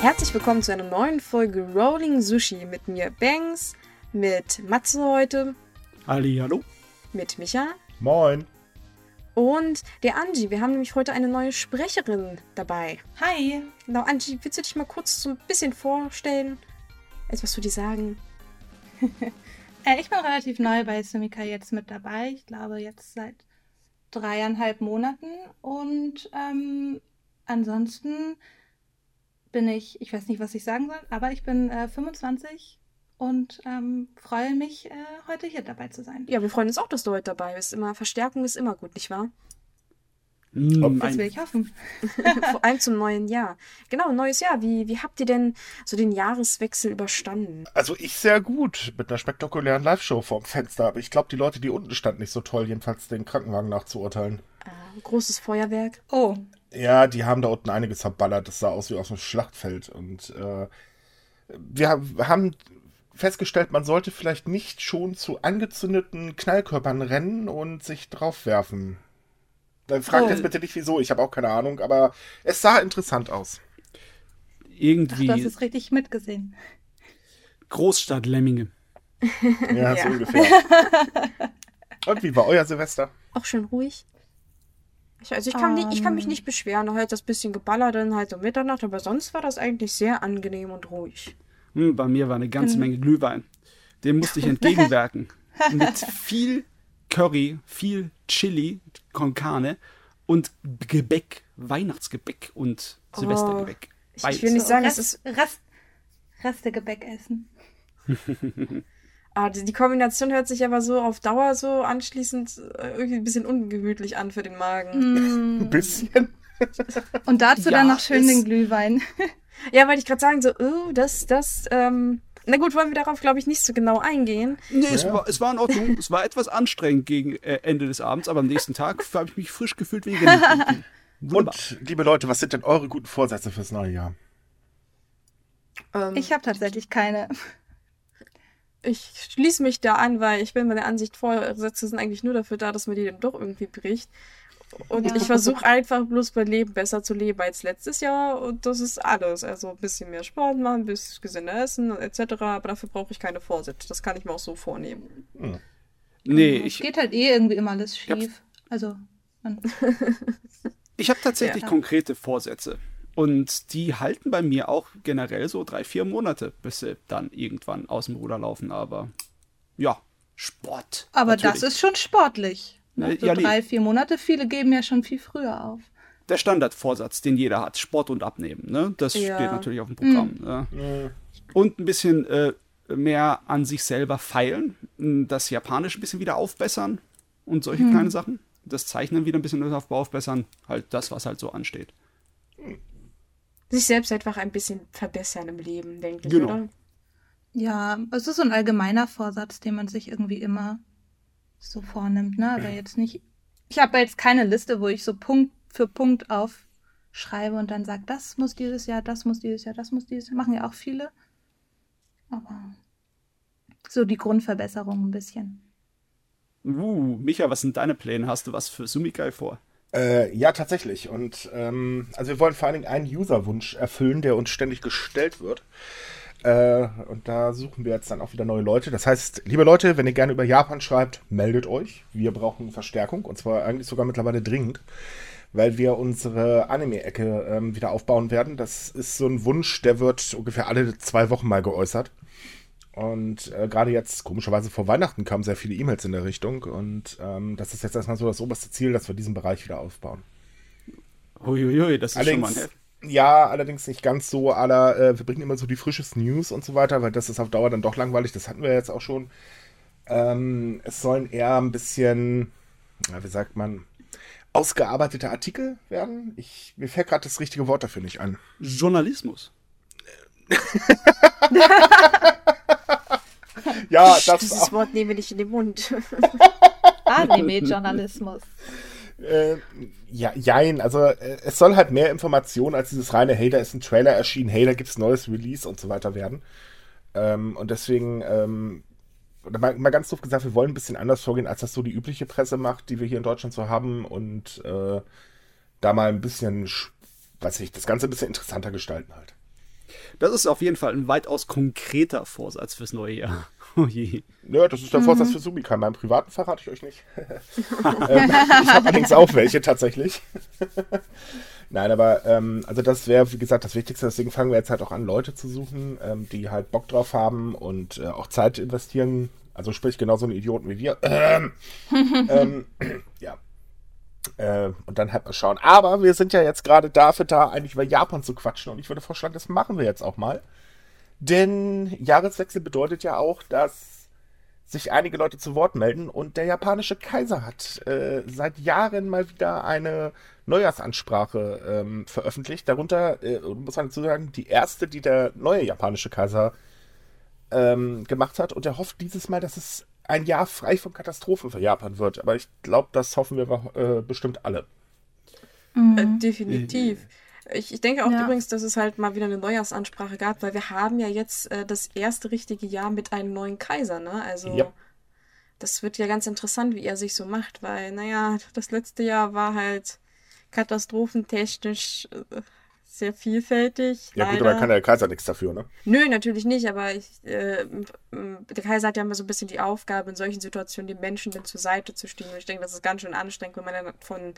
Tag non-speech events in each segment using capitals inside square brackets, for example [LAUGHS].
Herzlich willkommen zu einer neuen Folge Rolling Sushi mit mir Banks, mit Matze heute, Ali, hallo. mit Micha Moin. und der Angie. Wir haben nämlich heute eine neue Sprecherin dabei. Hi. Genau, Angie, willst du dich mal kurz so ein bisschen vorstellen? Etwas zu dir sagen? [LAUGHS] Äh, ich bin relativ neu bei Sumika jetzt mit dabei. Ich glaube jetzt seit dreieinhalb Monaten. Und ähm, ansonsten bin ich, ich weiß nicht, was ich sagen soll, aber ich bin äh, 25 und ähm, freue mich, äh, heute hier dabei zu sein. Ja, wir freuen uns auch, dass du heute dabei bist. Immer Verstärkung ist immer gut, nicht wahr? Mm, Das will ich hoffen. [LAUGHS] Vor allem zum neuen Jahr. Genau, neues Jahr. Wie, wie habt ihr denn so den Jahreswechsel überstanden? Also ich sehr gut mit einer spektakulären Live-Show vorm Fenster. Aber ich glaube, die Leute, die unten standen, nicht so toll, jedenfalls den Krankenwagen nachzuurteilen. Äh, großes Feuerwerk. Oh, Ja, die haben da unten einiges verballert. Das sah aus wie aus einem Schlachtfeld. Und äh, wir ha- haben festgestellt, man sollte vielleicht nicht schon zu angezündeten Knallkörpern rennen und sich draufwerfen. Dann fragt Oh. jetzt bitte nicht wieso, ich habe auch keine Ahnung, aber es sah interessant aus. ach, irgendwie du hast es richtig mitgesehen. Großstadt-Lemminge. Ja, so [LAUGHS] Ja. ungefähr. Und wie war euer Silvester? Auch schön ruhig. Ich, also ich kann, nicht, ich kann mich Ähm. nicht beschweren. Halt das bisschen geballert dann halt um Mitternacht, aber sonst war das eigentlich sehr angenehm und ruhig. Hm, bei mir war eine ganze Menge Glühwein. Dem musste ich entgegenwirken. [LAUGHS] Mit viel Curry, viel Chili con Carne und Gebäck, Weihnachtsgebäck und Silvestergebäck. Ich, ich will nicht sagen, Rest, es ist. Rest, Restegebäck essen. [LAUGHS] Ah, die, die Kombination hört sich aber so auf Dauer so anschließend äh, irgendwie ein bisschen ungemütlich an für den Magen. [LAUGHS] Ein bisschen. Und dazu Ja, dann noch schön es- den Glühwein. [LAUGHS] Ja, wollte ich gerade sagen, so, oh, das, das, ähm. Na gut, wollen wir darauf, glaube ich, nicht so genau eingehen. Nee, es, Ja. war, es war in Ordnung. es war etwas anstrengend gegen äh, Ende des Abends, aber am nächsten Tag [LAUGHS] habe ich mich frisch gefühlt wie. Und liebe Leute, was sind denn eure guten Vorsätze fürs neue Jahr? Ähm, Ich habe tatsächlich keine. Ich schließe mich da an, weil ich bin meiner Ansicht, Vorsätze sind eigentlich nur dafür da, dass man die dann doch irgendwie bricht. Und Ja. ich versuche einfach bloß mein Leben besser zu leben als letztes Jahr und das ist alles. Also ein bisschen mehr Sport machen, ein bisschen gesünder essen etc. Aber dafür brauche ich keine Vorsätze. Das kann ich mir auch so vornehmen. Nee, es ich, geht halt eh irgendwie immer alles Ja. schief. Also, man, Ich habe tatsächlich Ja. konkrete Vorsätze. Und die halten bei mir auch generell so drei, vier Monate, bis sie dann irgendwann aus dem Ruder laufen. Aber ja, Sport. aber natürlich. das ist schon sportlich. Ne? So ja, nee. drei, vier Monate. Viele geben ja schon viel früher auf. der Standardvorsatz, den jeder hat. Sport und Abnehmen. Ne? Das Ja. steht natürlich auf dem Programm. Ne? Und ein bisschen äh, mehr an sich selber feilen. Das Japanisch ein bisschen wieder aufbessern. Und solche kleine Sachen. Das Zeichnen wieder ein bisschen aufbessern. Halt das, was halt so ansteht. Sich selbst einfach ein bisschen verbessern im Leben, denke ich, Genau. oder? Ja, es ist so ein allgemeiner Vorsatz, den man sich irgendwie immer so vornimmt, ne? Aber jetzt nicht. Ich habe jetzt keine Liste, wo ich so Punkt für Punkt aufschreibe und dann sage, das muss dieses Jahr, das muss dieses Jahr, das muss dieses Jahr. Machen ja auch viele. Aber so die Grundverbesserung ein bisschen. Uh, Micha, was sind deine Pläne? Hast du was für Sumikai vor? Äh, ja, tatsächlich. Und ähm, also wir wollen vor allen Dingen einen Userwunsch erfüllen, der uns ständig gestellt wird. Äh, und da suchen wir jetzt dann auch wieder neue Leute. Das heißt, liebe Leute, wenn ihr gerne über Japan schreibt, meldet euch. Wir brauchen Verstärkung und zwar eigentlich sogar mittlerweile dringend, weil wir unsere Anime-Ecke ähm, wieder aufbauen werden. Das ist so ein Wunsch, der wird ungefähr alle zwei Wochen mal geäußert. Und äh, gerade jetzt, komischerweise vor Weihnachten, kamen sehr viele E-Mails in der Richtung. Und ähm, das ist jetzt erstmal so das oberste Ziel, dass wir diesen Bereich wieder aufbauen. Huiuiui, das ist schon mal Allerdings, ein ja, allerdings nicht ganz so aller, äh, wir bringen immer so die frisches News und so weiter, weil das ist auf Dauer dann doch langweilig, das hatten wir jetzt auch schon. Ähm, es sollen eher ein bisschen, ja, wie sagt man, ausgearbeitete Artikel werden. Ich, mir fällt gerade das richtige Wort dafür nicht an. Journalismus. [LAUGHS] Ja, das Dieses auch, Wort nehmen wir nicht in den Mund. [LAUGHS] Anime-Journalismus. äh, ja, jein, also äh, es soll halt mehr Information als dieses reine, hey, da ist ein Trailer erschienen, hey, da gibt's neues Release und so weiter werden. Ähm, und deswegen, ähm, mal, mal ganz doof gesagt, wir wollen ein bisschen anders vorgehen, als das so die übliche Presse macht, die wir hier in Deutschland so haben und äh, da mal ein bisschen, sch- weiß ich, das Ganze ein bisschen interessanter gestalten halt. Das ist auf jeden Fall ein weitaus konkreter Vorsatz fürs neue Jahr. Oh je. Ja, das ist der Vorsatz mhm. für Sumika. Meinem privaten verrate ich euch nicht. [LAUGHS] ähm, ich habe allerdings auch welche tatsächlich. [LAUGHS] Nein, aber ähm, also das wäre, wie gesagt, das Wichtigste. Deswegen fangen wir jetzt halt auch an, Leute zu suchen, ähm, die halt Bock drauf haben und äh, auch Zeit investieren. Also sprich genauso einen Idioten wie wir. Ähm, [LAUGHS] ähm, ja. Äh, und dann halt mal schauen. Aber wir sind ja jetzt gerade dafür da, eigentlich über Japan zu quatschen. Und ich würde vorschlagen, das machen wir jetzt auch mal. Denn Jahreswechsel bedeutet ja auch, dass sich einige Leute zu Wort melden und der japanische Kaiser hat äh, seit Jahren mal wieder eine Neujahrsansprache ähm, veröffentlicht. Darunter, äh, muss man dazu sagen, die erste, die der neue japanische Kaiser ähm, gemacht hat. Und er hofft dieses Mal, dass es ein Jahr frei von Katastrophen für Japan wird. Aber ich glaube, das hoffen wir äh, bestimmt alle. Mhm. Äh, definitiv. Ich, ich denke auch ja. übrigens, dass es halt mal wieder eine Neujahrsansprache gab, weil wir haben ja jetzt äh, das erste richtige Jahr mit einem neuen Kaiser, ne? Also ja. das wird ja ganz interessant, wie er sich so macht, weil, naja, das letzte Jahr war halt katastrophentechnisch äh, sehr vielfältig. Ja leider. gut, aber kann der Kaiser nichts dafür, ne? Nö, natürlich nicht, aber ich, äh, der Kaiser hat ja immer so ein bisschen die Aufgabe, in solchen Situationen den Menschen dann zur Seite zu stehen. Und ich denke, das ist ganz schön anstrengend, wenn man dann von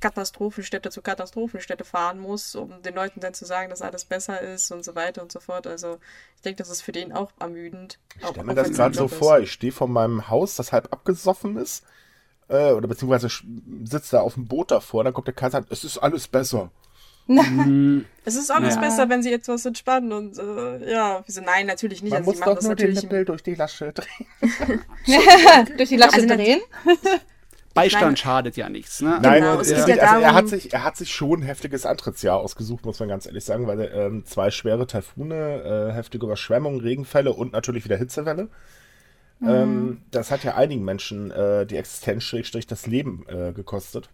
Katastrophenstädte zu Katastrophenstädte fahren muss, um den Leuten dann zu sagen, dass alles besser ist und so weiter und so fort. Also ich denke, das ist für den auch ermüdend. Ich stelle mir das gerade so vor, ich stehe vor meinem Haus, das halb abgesoffen ist, äh, oder beziehungsweise sitzt da auf dem Boot davor, dann kommt der Kaiser, es ist alles besser. [LAUGHS] es ist alles ja. besser, wenn sie etwas entspannen und äh, ja, wieso nein, natürlich nicht. Man also, muss doch nur den Nippel durch die Lasche drehen. [LAUGHS] [LAUGHS] durch die Lasche also, drehen? Beistand Nein. schadet ja nichts. Ne? Nein, genau, es ja, also er, hat sich, er hat sich schon ein heftiges Antrittsjahr ausgesucht, muss man ganz ehrlich sagen, weil ähm, zwei schwere Taifune, äh, heftige Überschwemmungen, Regenfälle und natürlich wieder Hitzewelle. Mhm. Ähm, das hat ja einigen Menschen äh, die Existenz, durch das Leben äh, gekostet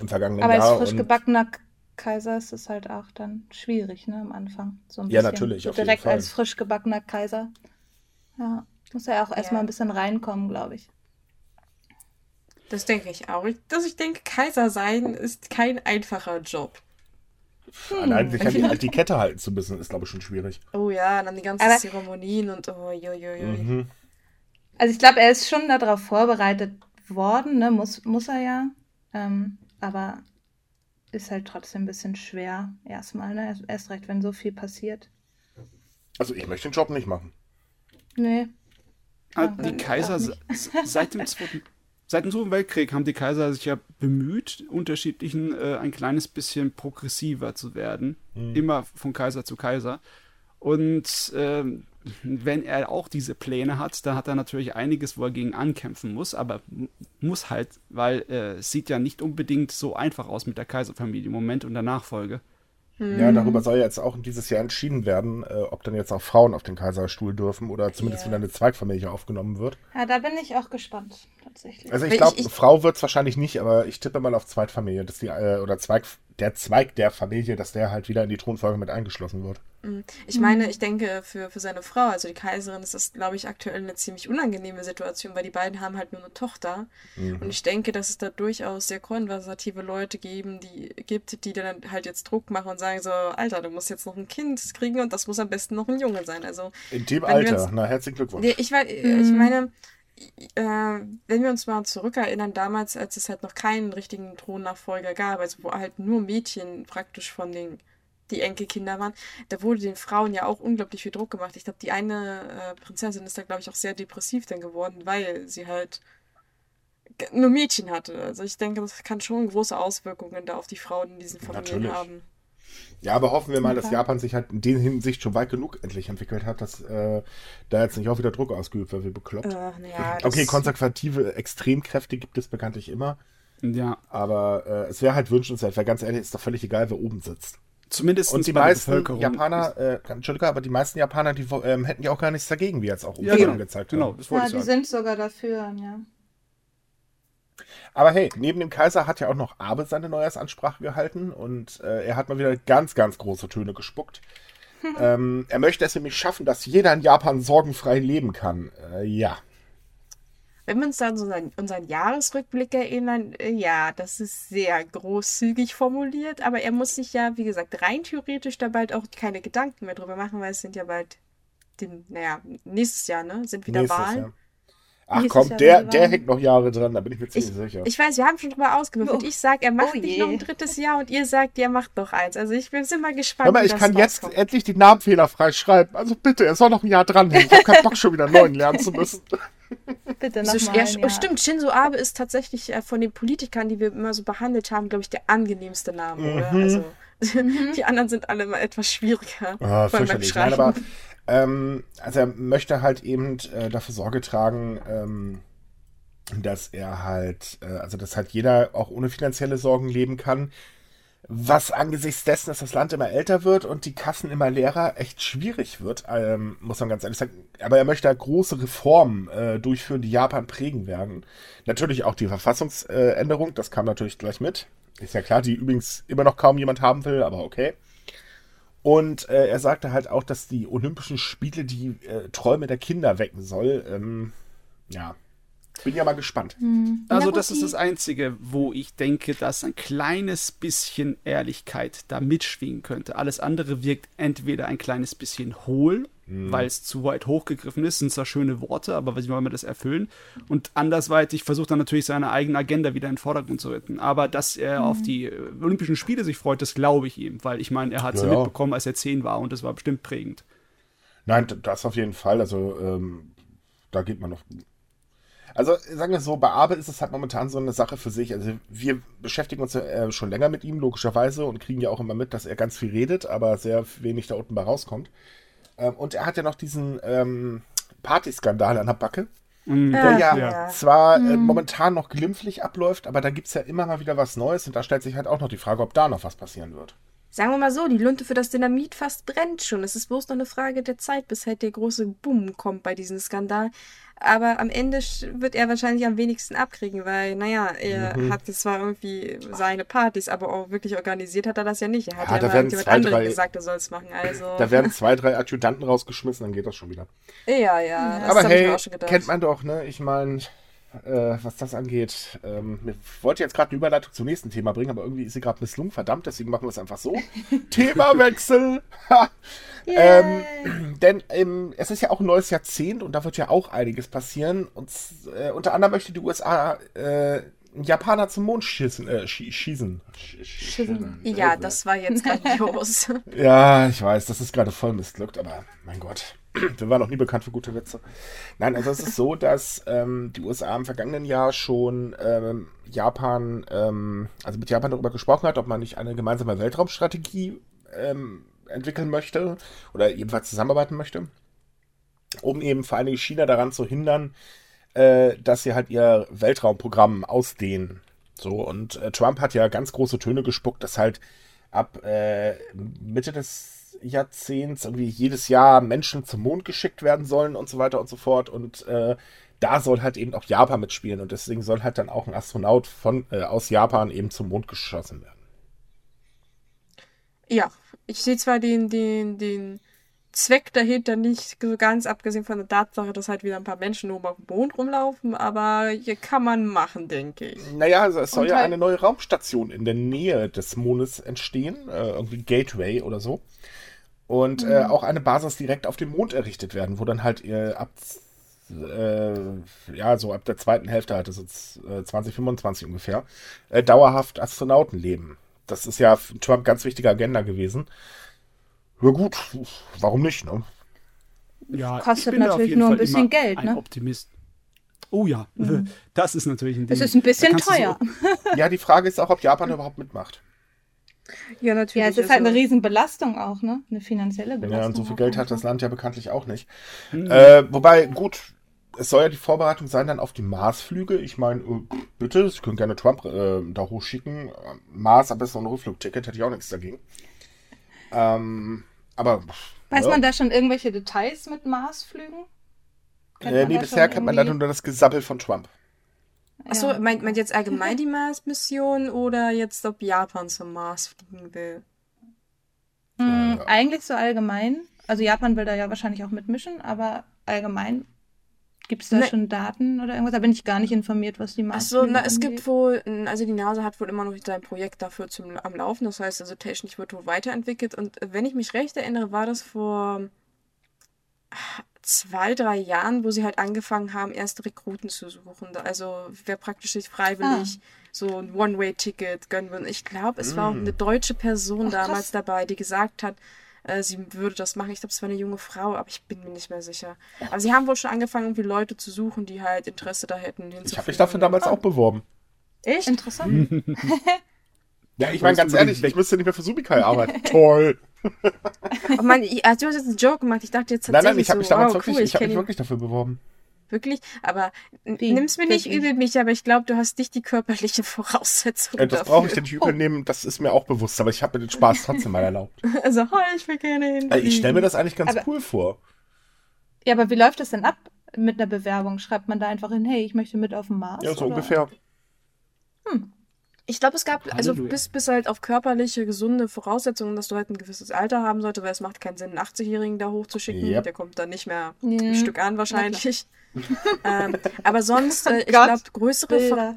im vergangenen Aber Jahr. Aber als frisch gebackener Kaiser ist es halt auch dann schwierig, ne, am Anfang. So ein ja, natürlich. So direkt als frisch gebackener Kaiser. Ja, muss er auch ja. erstmal ein bisschen reinkommen, glaube ich. Das denke ich auch. Dass ich denke, Kaiser sein ist kein einfacher Job. Hm. Allein sich an die Etikette halten zu müssen, ist, glaube ich, schon schwierig. Oh ja, dann die ganzen Aber Zeremonien und oh, joi, mhm. Also ich glaube, er ist schon darauf vorbereitet worden, ne? Muss, muss er ja. Ähm, aber ist halt trotzdem ein bisschen schwer erstmal, ne? Erst recht, wenn so viel passiert. Also ich möchte den Job nicht machen. Nee. Ah, die Kaiser seit dem Zweiten Seit dem Zweiten Weltkrieg haben die Kaiser sich ja bemüht, unterschiedlichen äh, ein kleines bisschen progressiver zu werden. Mhm. Immer von Kaiser zu Kaiser. Und äh, wenn er auch diese Pläne hat, dann hat er natürlich einiges, wo er gegen ankämpfen muss, aber muss halt, weil äh, es sieht ja nicht unbedingt so einfach aus mit der Kaiserfamilie im Moment und der Nachfolge. Ja, darüber soll ja jetzt auch dieses Jahr entschieden werden, äh, ob dann jetzt auch Frauen auf den Kaiserstuhl dürfen oder zumindest yeah. wieder eine Zweigfamilie aufgenommen wird. Ja, da bin ich auch gespannt, tatsächlich. Also ich glaube, Frau wird es wahrscheinlich nicht, aber ich tippe mal auf Zweitfamilie, dass die, äh, oder Zweig, der Zweig der Familie, dass der halt wieder in die Thronfolge mit eingeschlossen wird. Mhm. Ich meine, mhm. ich denke, für, für seine Frau, also die Kaiserin, ist das, glaube ich, aktuell eine ziemlich unangenehme Situation, weil die beiden haben halt nur eine Tochter. Mhm. Und ich denke, dass es da durchaus sehr konservative Leute geben, die gibt, die dann halt jetzt Druck machen und sagen so, Alter, du musst jetzt noch ein Kind kriegen und das muss am besten noch ein Junge sein. Also In dem Alter, uns, na herzlichen Glückwunsch. Ich, ich, ich meine, äh, wenn wir uns mal zurückerinnern, damals, als es halt noch keinen richtigen Thronnachfolger gab, also wo halt nur Mädchen praktisch von den die Enkelkinder waren, da wurde den Frauen ja auch unglaublich viel Druck gemacht. Ich glaube, die eine äh, Prinzessin ist da, glaube ich, auch sehr depressiv dann geworden, weil sie halt nur Mädchen hatte. Also ich denke, das kann schon große Auswirkungen da auf die Frauen in diesen Familien Natürlich. haben. Ja, aber hoffen wir mal, dass Japan sich halt in der Hinsicht schon weit genug endlich entwickelt hat, dass äh, da jetzt nicht auch wieder Druck ausgeübt wird, wie bekloppt. Äh, ja, okay, konservative Extremkräfte gibt es bekanntlich immer. Ja. Aber äh, es wäre halt wünschenswert, weil ganz ehrlich, ist doch völlig egal, wer oben sitzt. Zumindest und die meisten Japaner, äh, Entschuldigung, aber die meisten Japaner, die ähm, hätten ja auch gar nichts dagegen, wie jetzt auch ja, genau. gezeigt genau, das wollte ja, ich sagen. die sind sogar dafür, ja. Aber hey, neben dem Kaiser hat ja auch noch Abe seine Neujahrsansprache gehalten und äh, er hat mal wieder ganz, ganz große Töne gespuckt. [LAUGHS] ähm, er möchte es nämlich schaffen, dass jeder in Japan sorgenfrei leben kann. Äh, ja. wenn wir uns dann so an unseren Jahresrückblick erinnern, äh, ja, das ist sehr großzügig formuliert, aber er muss sich ja, wie gesagt, rein theoretisch da bald auch keine Gedanken mehr drüber machen, weil es sind ja bald, den, naja, nächstes Jahr, ne, sind wieder Nächstes Wahlen. Jahr. Ach komm, der, der hängt noch Jahre dran, da bin ich mir ziemlich sicher. Ich weiß, wir haben schon drüber ausgewürfelt. Oh. Ich sag, er macht Oh nicht noch ein drittes Jahr und ihr sagt, er macht noch eins. Also ich bin mal gespannt. Hör mal, ich das kann jetzt rauskommt. endlich die Namen fehlerfrei schreiben. Also bitte, er soll noch ein Jahr dranhängen. Ich habe keinen Bock, schon wieder einen neuen lernen zu müssen. [LAUGHS] Bitte So, nochmal. ja, ein oh, Jahr. stimmt, Shinzo Abe ist tatsächlich äh, von den Politikern, die wir immer so behandelt haben, glaube ich, der angenehmste Name, oder? Mhm. Also, [LAUGHS] die anderen sind alle mal etwas schwieriger. Ah, vor allem beim fürchterlich. Nein, Schreiben. aber ähm, also er möchte halt eben äh, dafür Sorge tragen, ähm, dass er halt, äh, also dass halt jeder auch ohne finanzielle Sorgen leben kann. Was angesichts dessen, dass das Land immer älter wird und die Kassen immer leerer, echt schwierig wird, ähm, muss man ganz ehrlich sagen. Aber er möchte halt große Reformen äh, durchführen, die Japan prägen werden. Natürlich auch die Verfassungsänderung, das kam natürlich gleich mit. Ist ja klar, die übrigens immer noch kaum jemand haben will, aber okay. Und äh, er sagte halt auch, dass die Olympischen Spiele die äh, Träume der Kinder wecken soll. Ähm, ja, bin ja mal gespannt. Also Na gut, das ist das Einzige, wo ich denke, dass ein kleines bisschen Ehrlichkeit da mitschwingen könnte. Alles andere wirkt entweder ein kleines bisschen hohl, weil es zu weit hochgegriffen ist, sind zwar schöne Worte, aber wie wollen wir das erfüllen? Und andersweitig versucht er natürlich seine eigene Agenda wieder in den Vordergrund zu rücken. Aber dass er auf die Olympischen Spiele sich freut, das glaube ich ihm, weil ich meine, er hat es Ja, mitbekommen, als er zehn war und das war bestimmt prägend. Nein, das auf jeden Fall. Also, ähm, da geht man noch. Also, sagen wir so, bei Abe ist es halt momentan so eine Sache für sich. Also, wir beschäftigen uns ja äh, schon länger mit ihm, logischerweise, und kriegen ja auch immer mit, dass er ganz viel redet, aber sehr wenig da unten bei rauskommt. Ähm, und er hat ja noch diesen ähm, Partyskandal an der Backe. Mhm. der Ach, ja, ja. zwar äh, momentan noch glimpflich abläuft, aber da gibt es ja immer mal wieder was Neues und da stellt sich halt auch noch die Frage, ob da noch was passieren wird. Sagen wir mal so, die Lunte für das Dynamit fast brennt schon. Es ist bloß noch eine Frage der Zeit, bis halt der große Boom kommt bei diesem Skandal. Aber am Ende wird er wahrscheinlich am wenigsten abkriegen, weil, naja, er Mhm. hatte zwar irgendwie seine Partys, aber auch wirklich organisiert hat er das ja nicht. Er hat Ja, ja, da mal werden jemand zwei, anderem drei- gesagt, er soll es machen. Also, Da werden zwei, drei Adjutanten rausgeschmissen, dann geht das schon wieder. ja, ja, das aber hey, mir auch schon gedacht. kennt man doch, ne? Ich meine, äh, was das angeht, ähm, ich wollte jetzt gerade eine Überleitung zum nächsten Thema bringen, aber irgendwie ist sie gerade misslungen, verdammt, deswegen machen wir es einfach so. [LAUGHS] Themawechsel! [LAUGHS] Ähm, denn ähm, es ist ja auch ein neues Jahrzehnt und da wird ja auch einiges passieren. Und äh, unter anderem möchte die USA äh, einen Japaner zum Mond schießen. Äh, schie- schießen. Sch- schießen. Ja, das war jetzt [LAUGHS] grandios. Ja, ich weiß, das ist gerade voll missglückt, aber mein Gott, [CLEARS THROAT] wir waren noch nie bekannt für gute Witze. Nein, also es ist so, dass ähm, die USA im vergangenen Jahr schon ähm, Japan, ähm, also mit Japan darüber gesprochen hat, ob man nicht eine gemeinsame Weltraumstrategie ähm, entwickeln möchte oder ebenfalls zusammenarbeiten möchte, um eben vor Dingen China daran zu hindern, äh, dass sie halt ihr Weltraumprogramm ausdehnen. So, und äh, Trump hat ja ganz große Töne gespuckt, dass halt ab äh, Mitte des Jahrzehnts irgendwie jedes Jahr Menschen zum Mond geschickt werden sollen und so weiter und so fort. Und äh, da soll halt eben auch Japan mitspielen und deswegen soll halt dann auch ein Astronaut von, äh, aus Japan eben zum Mond geschossen werden. Ja, ich sehe zwar den, den, den Zweck dahinter nicht so ganz, abgesehen von der Tatsache, dass halt wieder ein paar Menschen oben auf dem Mond rumlaufen, aber hier kann man machen, denke ich. Naja, also es soll Und ja halt- eine neue Raumstation in der Nähe des Mondes entstehen, äh, irgendwie Gateway oder so. Und äh, auch eine Basis direkt auf dem Mond errichtet werden, wo dann halt äh, ab äh, ja, so ab der zweiten Hälfte halt, das ist äh, 2025 ungefähr, äh, dauerhaft Astronauten leben. Das ist ja für Trump ganz wichtige Agenda gewesen. Ja gut, warum nicht, ne? Ja, Kostet natürlich nur ein bisschen Geld, ein ne? Optimist. Oh ja, [LAUGHS] das ist natürlich ein Ding. Es ist ein bisschen du so- teuer. [LAUGHS] Ja, die Frage ist auch, ob Japan überhaupt mitmacht. Ja, natürlich. Ja, es ist halt also- eine Riesenbelastung auch, ne? Eine finanzielle Belastung. Ja, und so viel Geld hat einfach. das Land ja bekanntlich auch nicht. Hm. Äh, wobei, gut, es soll ja die Vorbereitung sein dann auf die Marsflüge. Ich meine, äh, bitte, Sie können gerne Trump äh, da hochschicken. Äh, Mars, am besten noch ein Rückflugticket, hätte ich auch nichts dagegen. Ähm, aber. Weiß ja. man da schon irgendwelche Details mit Marsflügen? Äh, man nee, da bisher kennt man leider irgendwie- nur das Gesabbel von Trump. Achso, Ja. meint, meint jetzt allgemein [LAUGHS] die Mars-Mission oder jetzt, ob Japan zum Mars fliegen will? Hm, Ja. Eigentlich so allgemein. Also Japan will da ja wahrscheinlich auch mitmischen, aber allgemein Gibt es da ne. schon Daten oder irgendwas? Da bin ich gar nicht informiert, was die machen. Achso, na, es gibt wohl, also die NASA hat wohl immer noch sein Projekt dafür zum, am Laufen. Das heißt, also technisch wird wohl weiterentwickelt. Und wenn ich mich recht erinnere, war das vor zwei, drei Jahren, wo sie halt angefangen haben, erste Rekruten zu suchen. Also wer praktisch sich freiwillig ah. so ein One-Way-Ticket gönnen will. Ich glaube, es mm. war auch eine deutsche Person Ach, damals dabei, die gesagt hat, äh, sie würde das machen. Ich glaube, es war eine junge Frau, aber ich bin mir nicht mehr sicher. Aber sie haben wohl schon angefangen, irgendwie Leute zu suchen, die halt Interesse da hätten. Ich habe mich dafür damals auch beworben. Echt? Interessant. [LAUGHS] ja, ich meine ganz ehrlich, ich müsste nicht mehr für Subikai arbeiten. [LAUGHS] Toll oh Mann, ich, also du hast jetzt einen Joke gemacht. Ich dachte jetzt tatsächlich Nein, nein, ich habe mich damals wow, wirklich, cool, ich, ich habe mich wirklich dafür beworben. Wirklich? Aber nimm es mir nicht übel, mich, aber ich glaube, du hast nicht die körperliche Voraussetzung. Äh, das brauche ich dir nicht übel nehmen, das ist mir auch bewusst, aber ich habe mir den Spaß trotzdem mal erlaubt. [LAUGHS] Also, hi, ich will gerne hin. Äh, ich stelle mir das eigentlich ganz aber, cool vor. Ja, aber wie läuft das denn ab mit einer Bewerbung? Schreibt man da einfach hin, hey, ich möchte mit auf dem Mars? Ja, so oder? ungefähr. Hm. Ich glaube, es gab, also bis, bis halt auf körperliche, gesunde Voraussetzungen, dass du halt ein gewisses Alter haben solltest, weil es macht keinen Sinn, einen 80-Jährigen da hochzuschicken. Yep. Der kommt dann nicht mehr mhm. ein Stück an wahrscheinlich. Ähm, aber sonst, äh, ich glaube, größere,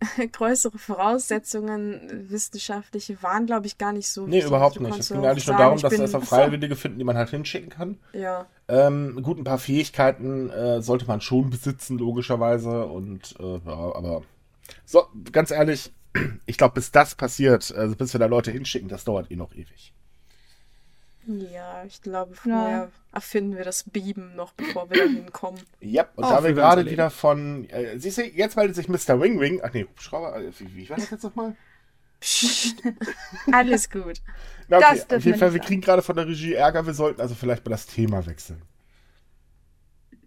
[LAUGHS] größere Voraussetzungen, wissenschaftliche, waren, glaube ich, gar nicht so. Nee, überhaupt nicht. Es ging eigentlich nur darum, dass da erstmal [LAUGHS] Freiwillige finden, die man halt hinschicken kann. Ja. Ähm, gut, ein paar Fähigkeiten äh, sollte man schon besitzen, logischerweise. Und äh, ja, aber so, ganz ehrlich, [CLEARS THROAT] ich glaube, bis das passiert, also bis wir da Leute hinschicken, das dauert eh noch ewig. Ja, ich glaube, vorher ja. erfinden wir das Bieben noch, bevor wir da hinkommen. Ja, und oh, da wir gerade wieder von. Äh, siehst du, jetzt meldet sich Mr. Wing Wing. Ach nee, Hubschrauber. Äh, wie, wie war das jetzt nochmal? [LAUGHS] Alles gut. Na, okay, auf jeden Fall, wir kriegen gerade von der Regie Ärger. Wir sollten also vielleicht mal das Thema wechseln.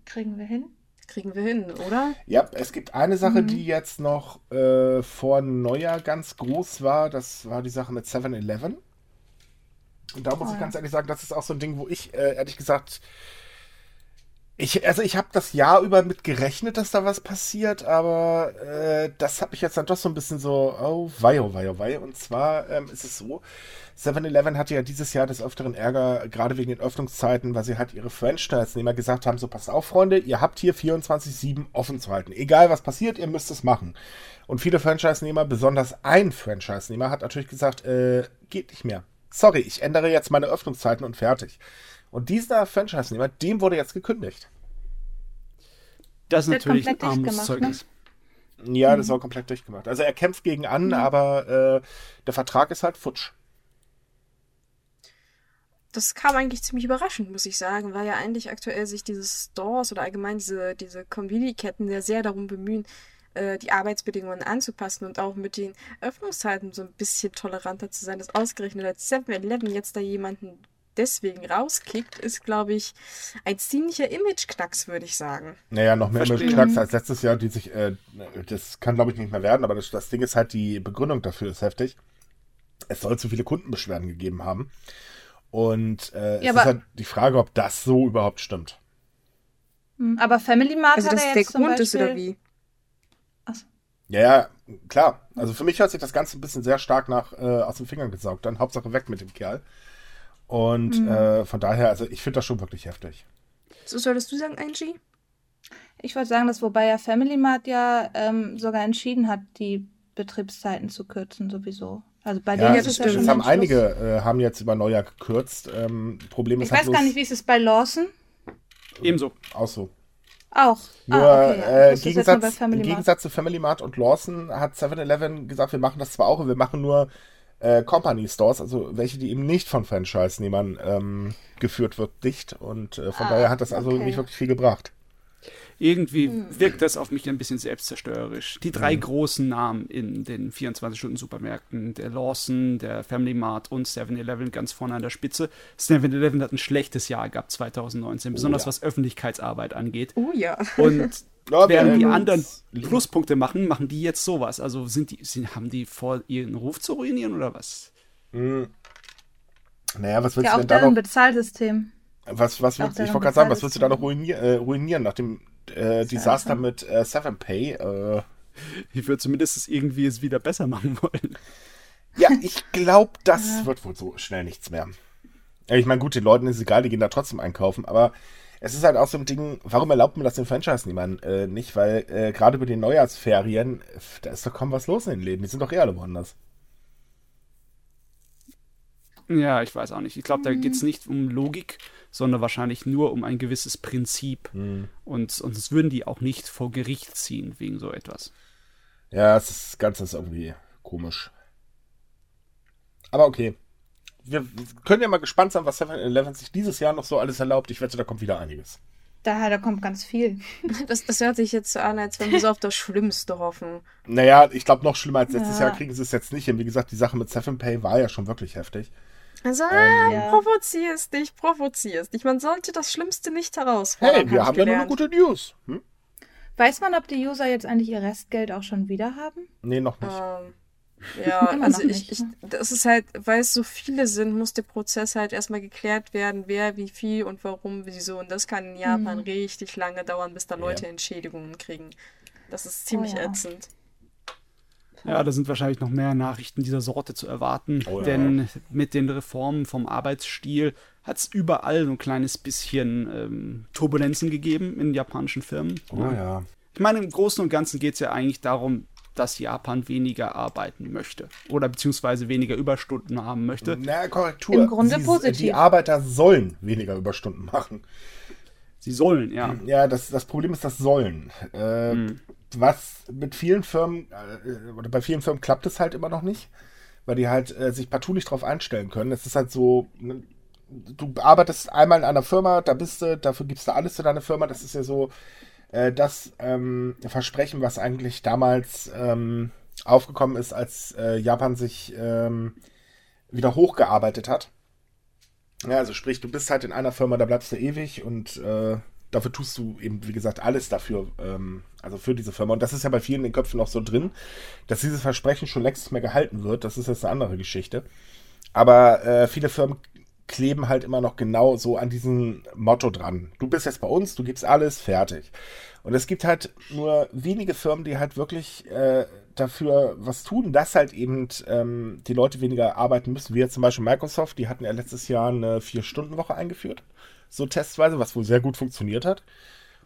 Kriegen wir hin? kriegen wir hin, oder? Ja, es gibt eine Sache, mhm. die jetzt noch äh, vor Neujahr ganz groß war. Das war die Sache mit 7-Eleven. Und da muss ich ganz ehrlich sagen, das ist auch so ein Ding, wo ich äh, ehrlich gesagt ich, also ich habe das Jahr über mit gerechnet, dass da was passiert, aber äh, das habe ich jetzt dann doch so ein bisschen so, oh wei, oh wei, oh wei. Und zwar ähm, ist es so, 7-Eleven hatte ja dieses Jahr des Öfteren Ärger, gerade wegen den Öffnungszeiten, weil sie halt ihre Franchise-Nehmer gesagt haben, so passt auf, Freunde, ihr habt hier 24-7 offen zu halten. Egal was passiert, ihr müsst es machen. Und viele Franchise-Nehmer, besonders ein Franchise-Nehmer, hat natürlich gesagt, äh, geht nicht mehr. Sorry, ich ändere jetzt meine Öffnungszeiten und fertig. Und dieser Franchise-Nehmer, dem wurde jetzt gekündigt. Das ist natürlich ein armes ne? Zeugnis. Ne? Ja, das mhm. war komplett durchgemacht. Also er kämpft gegen an, mhm. aber äh, der Vertrag ist halt futsch. Das kam eigentlich ziemlich überraschend, muss ich sagen, weil ja eigentlich aktuell sich diese Stores oder allgemein diese, diese Convenience-Ketten ja sehr darum bemühen, äh, die Arbeitsbedingungen anzupassen und auch mit den Öffnungszeiten so ein bisschen toleranter zu sein, dass ausgerechnet als 7-Eleven jetzt da jemanden deswegen rauskickt, ist, glaube ich, ein ziemlicher Image-Knacks, würde ich sagen. Naja, noch mehr Image-Knacks als letztes Jahr, die sich, äh, das kann, glaube ich, nicht mehr werden, aber das, das Ding ist halt, die Begründung dafür ist heftig. Es soll zu viele Kundenbeschwerden gegeben haben. Und äh, ja, es ist halt die Frage, ob das so überhaupt stimmt. Hm, aber Family Mart also, hat das ja der Grund Beispiel... ist oder wie? Ja, ja, klar. Also für mich hört sich das Ganze ein bisschen sehr stark nach äh, aus den Fingern gesaugt. Dann Hauptsache weg mit dem Kerl. Und mhm. äh, von daher, also ich finde das schon wirklich heftig. So solltest du sagen, Angie? Ich wollte sagen, dass wobei ja Family Mart ja ähm, sogar entschieden hat, die Betriebszeiten zu kürzen, sowieso. Also bei ja, denen ist es ja schon. Haben einige äh, haben jetzt über Neujahr gekürzt. Ähm, Problem ist ich halt weiß gar nicht, wie ist es bei Lawson? Ebenso. Auch so. Auch. Nur ah, okay. äh, Gegensatz, im Gegensatz zu Family Mart und Lawson hat 7-Eleven gesagt, wir machen das zwar auch, wir machen nur äh, Company Stores, also welche, die eben nicht von Franchise-Nehmern ähm, geführt wird, dicht. Und äh, von ah, daher hat das also okay. nicht wirklich viel gebracht. Irgendwie hm. wirkt das auf mich ein bisschen selbstzerstörerisch. Die drei mhm. großen Namen in den 24-Stunden-Supermärkten, der Lawson, der Family Mart und 7-Eleven ganz vorne an der Spitze. 7-Eleven hat ein schlechtes Jahr gehabt 2019, besonders oh, ja. was Öffentlichkeitsarbeit angeht. Oh ja. Und [LAUGHS] ja, während die anderen Pluspunkte machen, machen die jetzt sowas. Also sind die, sind, haben die vor, ihren Ruf zu ruinieren oder was? Hm. Naja, was willst ja, du denn da noch? ein Bezahlsystem. Was, was willst, ich wollte gerade sagen, was willst du da noch ruinieren, äh, ruinieren nach dem äh, Desaster mit äh, Seven Pay? Äh, ich würde zumindest irgendwie es wieder besser machen wollen. Ja, ich glaube, das ja. wird wohl so schnell nichts mehr. Ich meine, gut, den Leuten ist es egal, die gehen da trotzdem einkaufen, aber es ist halt auch so ein Ding, warum erlaubt man das den Franchise niemand äh, nicht? Weil äh, gerade über die Neujahrsferien, da ist doch kaum was los in den Läden. Die sind doch eh alle woanders. Ja, ich weiß auch nicht. Ich glaube, da geht es nicht um Logik, sondern wahrscheinlich nur um ein gewisses Prinzip. Mhm. Und sonst würden die auch nicht vor Gericht ziehen wegen so etwas. Ja, das Ganze ist irgendwie komisch. Aber okay. Wir können ja mal gespannt sein, was 7-Eleven sich dieses Jahr noch so alles erlaubt. Ich wette, da kommt wieder einiges. Da, da kommt ganz viel. [LAUGHS] Das, das hört sich jetzt so an, als wenn wir so auf das Schlimmste hoffen. Naja, ich glaube, noch schlimmer als letztes ja. Jahr kriegen sie es jetzt nicht hin. Wie gesagt, die Sache mit 7Pay war ja schon wirklich heftig. Also, ähm, ja. provozier es nicht, provozier es nicht. Man sollte das Schlimmste nicht herausfordern. Hey, wir haben ja nur eine gute News. Hm? Weiß man, ob die User jetzt eigentlich ihr Restgeld auch schon wieder haben? Nee, noch nicht. Ähm, [LAUGHS] ja, also ich, ich, das ist halt, weil es so viele sind, muss der Prozess halt erstmal geklärt werden, wer, wie viel und warum, wieso. Und das kann in Japan mhm. richtig lange dauern, bis da Leute ja. Entschädigungen kriegen. Das ist ziemlich oh, ja. ätzend. Ja, da sind wahrscheinlich noch mehr Nachrichten dieser Sorte zu erwarten, oh, ja. denn mit den Reformen vom Arbeitsstil hat es überall so ein kleines bisschen ähm, Turbulenzen gegeben in japanischen Firmen. Oh ja. Ich meine, im Großen und Ganzen geht es ja eigentlich darum, dass Japan weniger arbeiten möchte oder beziehungsweise weniger Überstunden haben möchte. Na, Korrektur. Im Grunde Sie, positiv. Die Arbeiter sollen weniger Überstunden machen. Sie sollen, ja. Ja, das, das Problem ist das Sollen. Äh, hm was mit vielen Firmen, äh, oder bei vielen Firmen klappt es halt immer noch nicht, weil die halt äh, sich partout nicht drauf einstellen können. Es ist halt so, ne, du arbeitest einmal in einer Firma, da bist du, dafür gibst du alles für deine Firma. Das ist ja so äh, das ähm, Versprechen, was eigentlich damals ähm, aufgekommen ist, als äh, Japan sich ähm, wieder hochgearbeitet hat. Ja, also sprich, du bist halt in einer Firma, da bleibst du ewig und äh, dafür tust du eben, wie gesagt, alles dafür, ähm, also für diese Firma. Und das ist ja bei vielen in den Köpfen auch so drin, dass dieses Versprechen schon längst mehr gehalten wird. Das ist jetzt eine andere Geschichte. Aber äh, viele Firmen kleben halt immer noch genau so an diesem Motto dran. Du bist jetzt bei uns, du gibst alles, fertig. Und es gibt halt nur wenige Firmen, die halt wirklich äh, dafür was tun, dass halt eben ähm, die Leute weniger arbeiten müssen. Wie jetzt zum Beispiel Microsoft, die hatten ja letztes Jahr eine Vier-Stunden-Woche eingeführt so testweise, was wohl sehr gut funktioniert hat.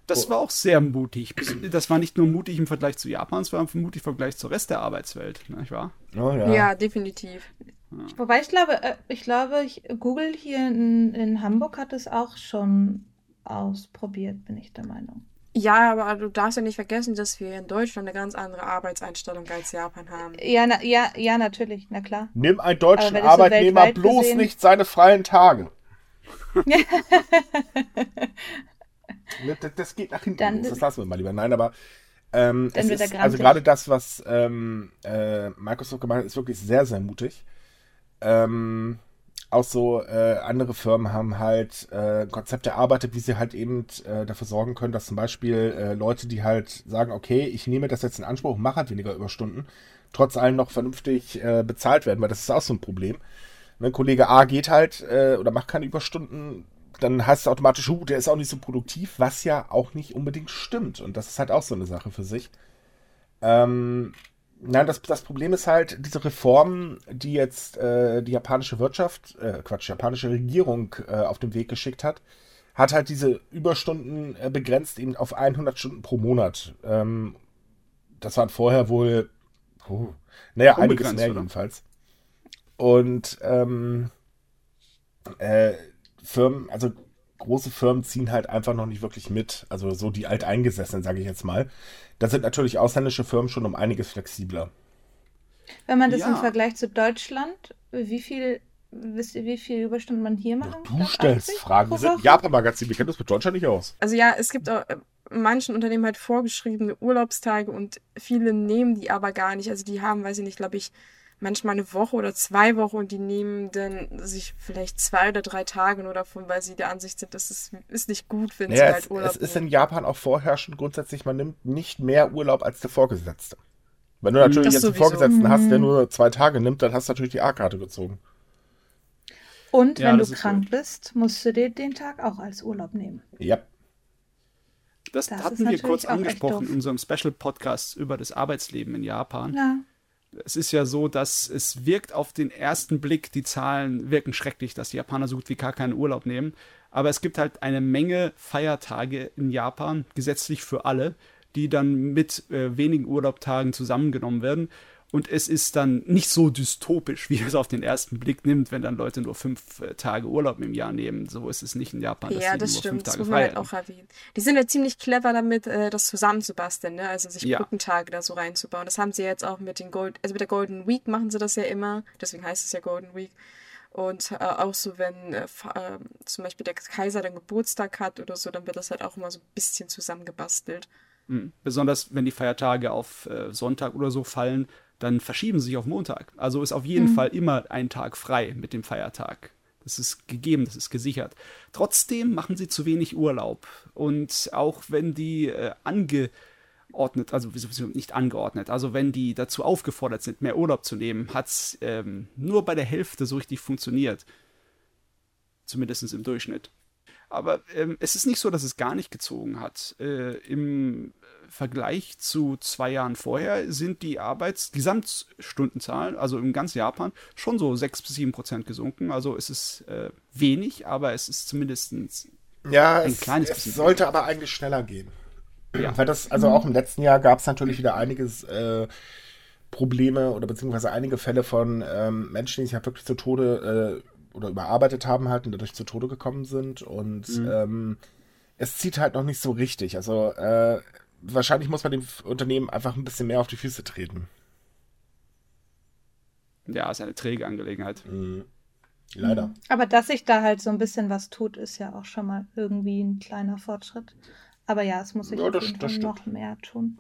Das war auch sehr mutig. Das war nicht nur mutig im Vergleich zu Japan, es war mutig im Vergleich zur Rest der Arbeitswelt, nicht wahr? Oh, ja. ja. definitiv. Ja. Wobei ich glaube, äh, ich glaube, Google hier in, in Hamburg hat es auch schon ausprobiert, bin ich der Meinung. Ja, aber du darfst ja nicht vergessen, dass wir in Deutschland eine ganz andere Arbeitseinstellung als Japan haben. Ja, na, ja, ja, natürlich, na klar. Nimm einen deutschen Arbeitnehmer so bloß gesehen... nicht seine freien Tage. [LAUGHS] das, das, geht nach hinten dann, los. Das lassen wir mal lieber. Nein, aber ähm, es ist, also gerade das, was ähm, äh, Microsoft gemacht hat, ist wirklich sehr, sehr mutig. Ähm, auch so äh, andere Firmen haben halt äh, Konzepte erarbeitet, wie sie halt eben äh, dafür sorgen können, dass zum Beispiel äh, Leute, die halt sagen, okay, ich nehme das jetzt in Anspruch mache halt weniger Überstunden, trotz allem noch vernünftig äh, bezahlt werden, weil das ist auch so ein Problem. Wenn Kollege A geht halt äh, oder macht keine Überstunden, dann heißt es automatisch, uh, der ist auch nicht so produktiv, was ja auch nicht unbedingt stimmt. Und das ist halt auch so eine Sache für sich. Ähm, nein, das, das Problem ist halt, diese Reformen, die jetzt äh, die japanische Wirtschaft, äh, Quatsch, japanische Regierung äh, auf den Weg geschickt hat, hat halt diese Überstunden äh, begrenzt eben auf 100 Stunden pro Monat. Ähm, das waren vorher wohl, oh, naja, einiges mehr oder? jedenfalls. Und ähm, äh, Firmen, also große Firmen ziehen halt einfach noch nicht wirklich mit. Also so die Alteingesessenen, sage ich jetzt mal. Da sind natürlich ausländische Firmen schon um einiges flexibler. Wenn man das ja. im Vergleich zu Deutschland, wie viel, wisst ihr, wie viel Überstunden man hier machen kann? Du stellst Fragen. Wir sind Japan-Magazin, wir kennen das mit Deutschland nicht aus. Also ja, es gibt auch in manchen Unternehmen halt vorgeschriebene Urlaubstage und viele nehmen die aber gar nicht. Also die haben, weiß ich nicht, glaube ich, manchmal eine Woche oder zwei Wochen und die nehmen dann sich vielleicht zwei oder drei Tage nur davon, weil sie der Ansicht sind, das ist, ist nicht gut, wenn ja, sie halt Urlaub Es ist in Japan auch vorherrschend grundsätzlich, man nimmt nicht mehr Urlaub als der Vorgesetzte. Wenn du natürlich das jetzt einen Vorgesetzten hast, der mhm. nur zwei Tage nimmt, dann hast du natürlich die A-Karte gezogen. Und ja, wenn du krank so. bist, musst du dir den Tag auch als Urlaub nehmen. Ja. Das, das hatten wir kurz angesprochen in unserem Special-Podcast über das Arbeitsleben in Japan. Ja es ist ja so, dass es wirkt auf den ersten Blick, die Zahlen wirken schrecklich, dass die Japaner so gut wie gar keinen Urlaub nehmen. Aber es gibt halt eine Menge Feiertage in Japan, gesetzlich für alle, die dann mit äh, wenigen Urlaubtagen zusammengenommen werden. Und es ist dann nicht so dystopisch, wie es auf den ersten Blick nimmt, wenn dann Leute nur fünf äh, Tage Urlaub im Jahr nehmen. So ist es nicht in Japan. Ja, das stimmt. das muss man halt auch erwähnen. Die sind ja ziemlich clever damit, äh, das zusammenzubasteln, ne? also sich ja. Brückentage da so reinzubauen. Das haben sie jetzt auch mit den Gold, also mit der Golden Week machen sie das ja immer. Deswegen heißt es ja Golden Week. Und äh, auch so, wenn äh, äh, zum Beispiel der Kaiser dann Geburtstag hat oder so, dann wird das halt auch immer so ein bisschen zusammengebastelt. Mhm. Besonders wenn die Feiertage auf äh, Sonntag oder so fallen, dann verschieben sie sich auf Montag. Also ist auf jeden mhm. Fall immer ein Tag frei mit dem Feiertag. Das ist gegeben, das ist gesichert. Trotzdem machen sie zu wenig Urlaub. Und auch wenn die äh, angeordnet, also nicht angeordnet, also wenn die dazu aufgefordert sind, mehr Urlaub zu nehmen, hat es ähm, nur bei der Hälfte so richtig funktioniert. Zumindest im Durchschnitt. Aber ähm, es ist nicht so, dass es gar nicht gezogen hat. Äh, Im Vergleich zu zwei Jahren vorher sind die Arbeitsgesamtstundenzahlen, also im ganz Japan, schon so 6 bis 7 Prozent gesunken. Also es ist äh, wenig, aber es ist zumindest ja, ein es, kleines es bisschen. Es sollte aber eigentlich schneller gehen. Ja. Weil das, also auch im letzten Jahr gab es natürlich wieder einiges äh, Probleme oder beziehungsweise einige Fälle von ähm, Menschen, die sich halt wirklich zu Tode äh, oder überarbeitet haben halt und dadurch zu Tode gekommen sind. Und mhm. ähm, es zieht halt noch nicht so richtig. Also äh, wahrscheinlich muss man dem Unternehmen einfach ein bisschen mehr auf die Füße treten. Ja, ist eine träge Angelegenheit. Mhm. Leider. Mhm. Aber dass sich da halt so ein bisschen was tut, ist ja auch schon mal irgendwie ein kleiner Fortschritt. Aber ja, es muss sich ja, das, das noch mehr tun.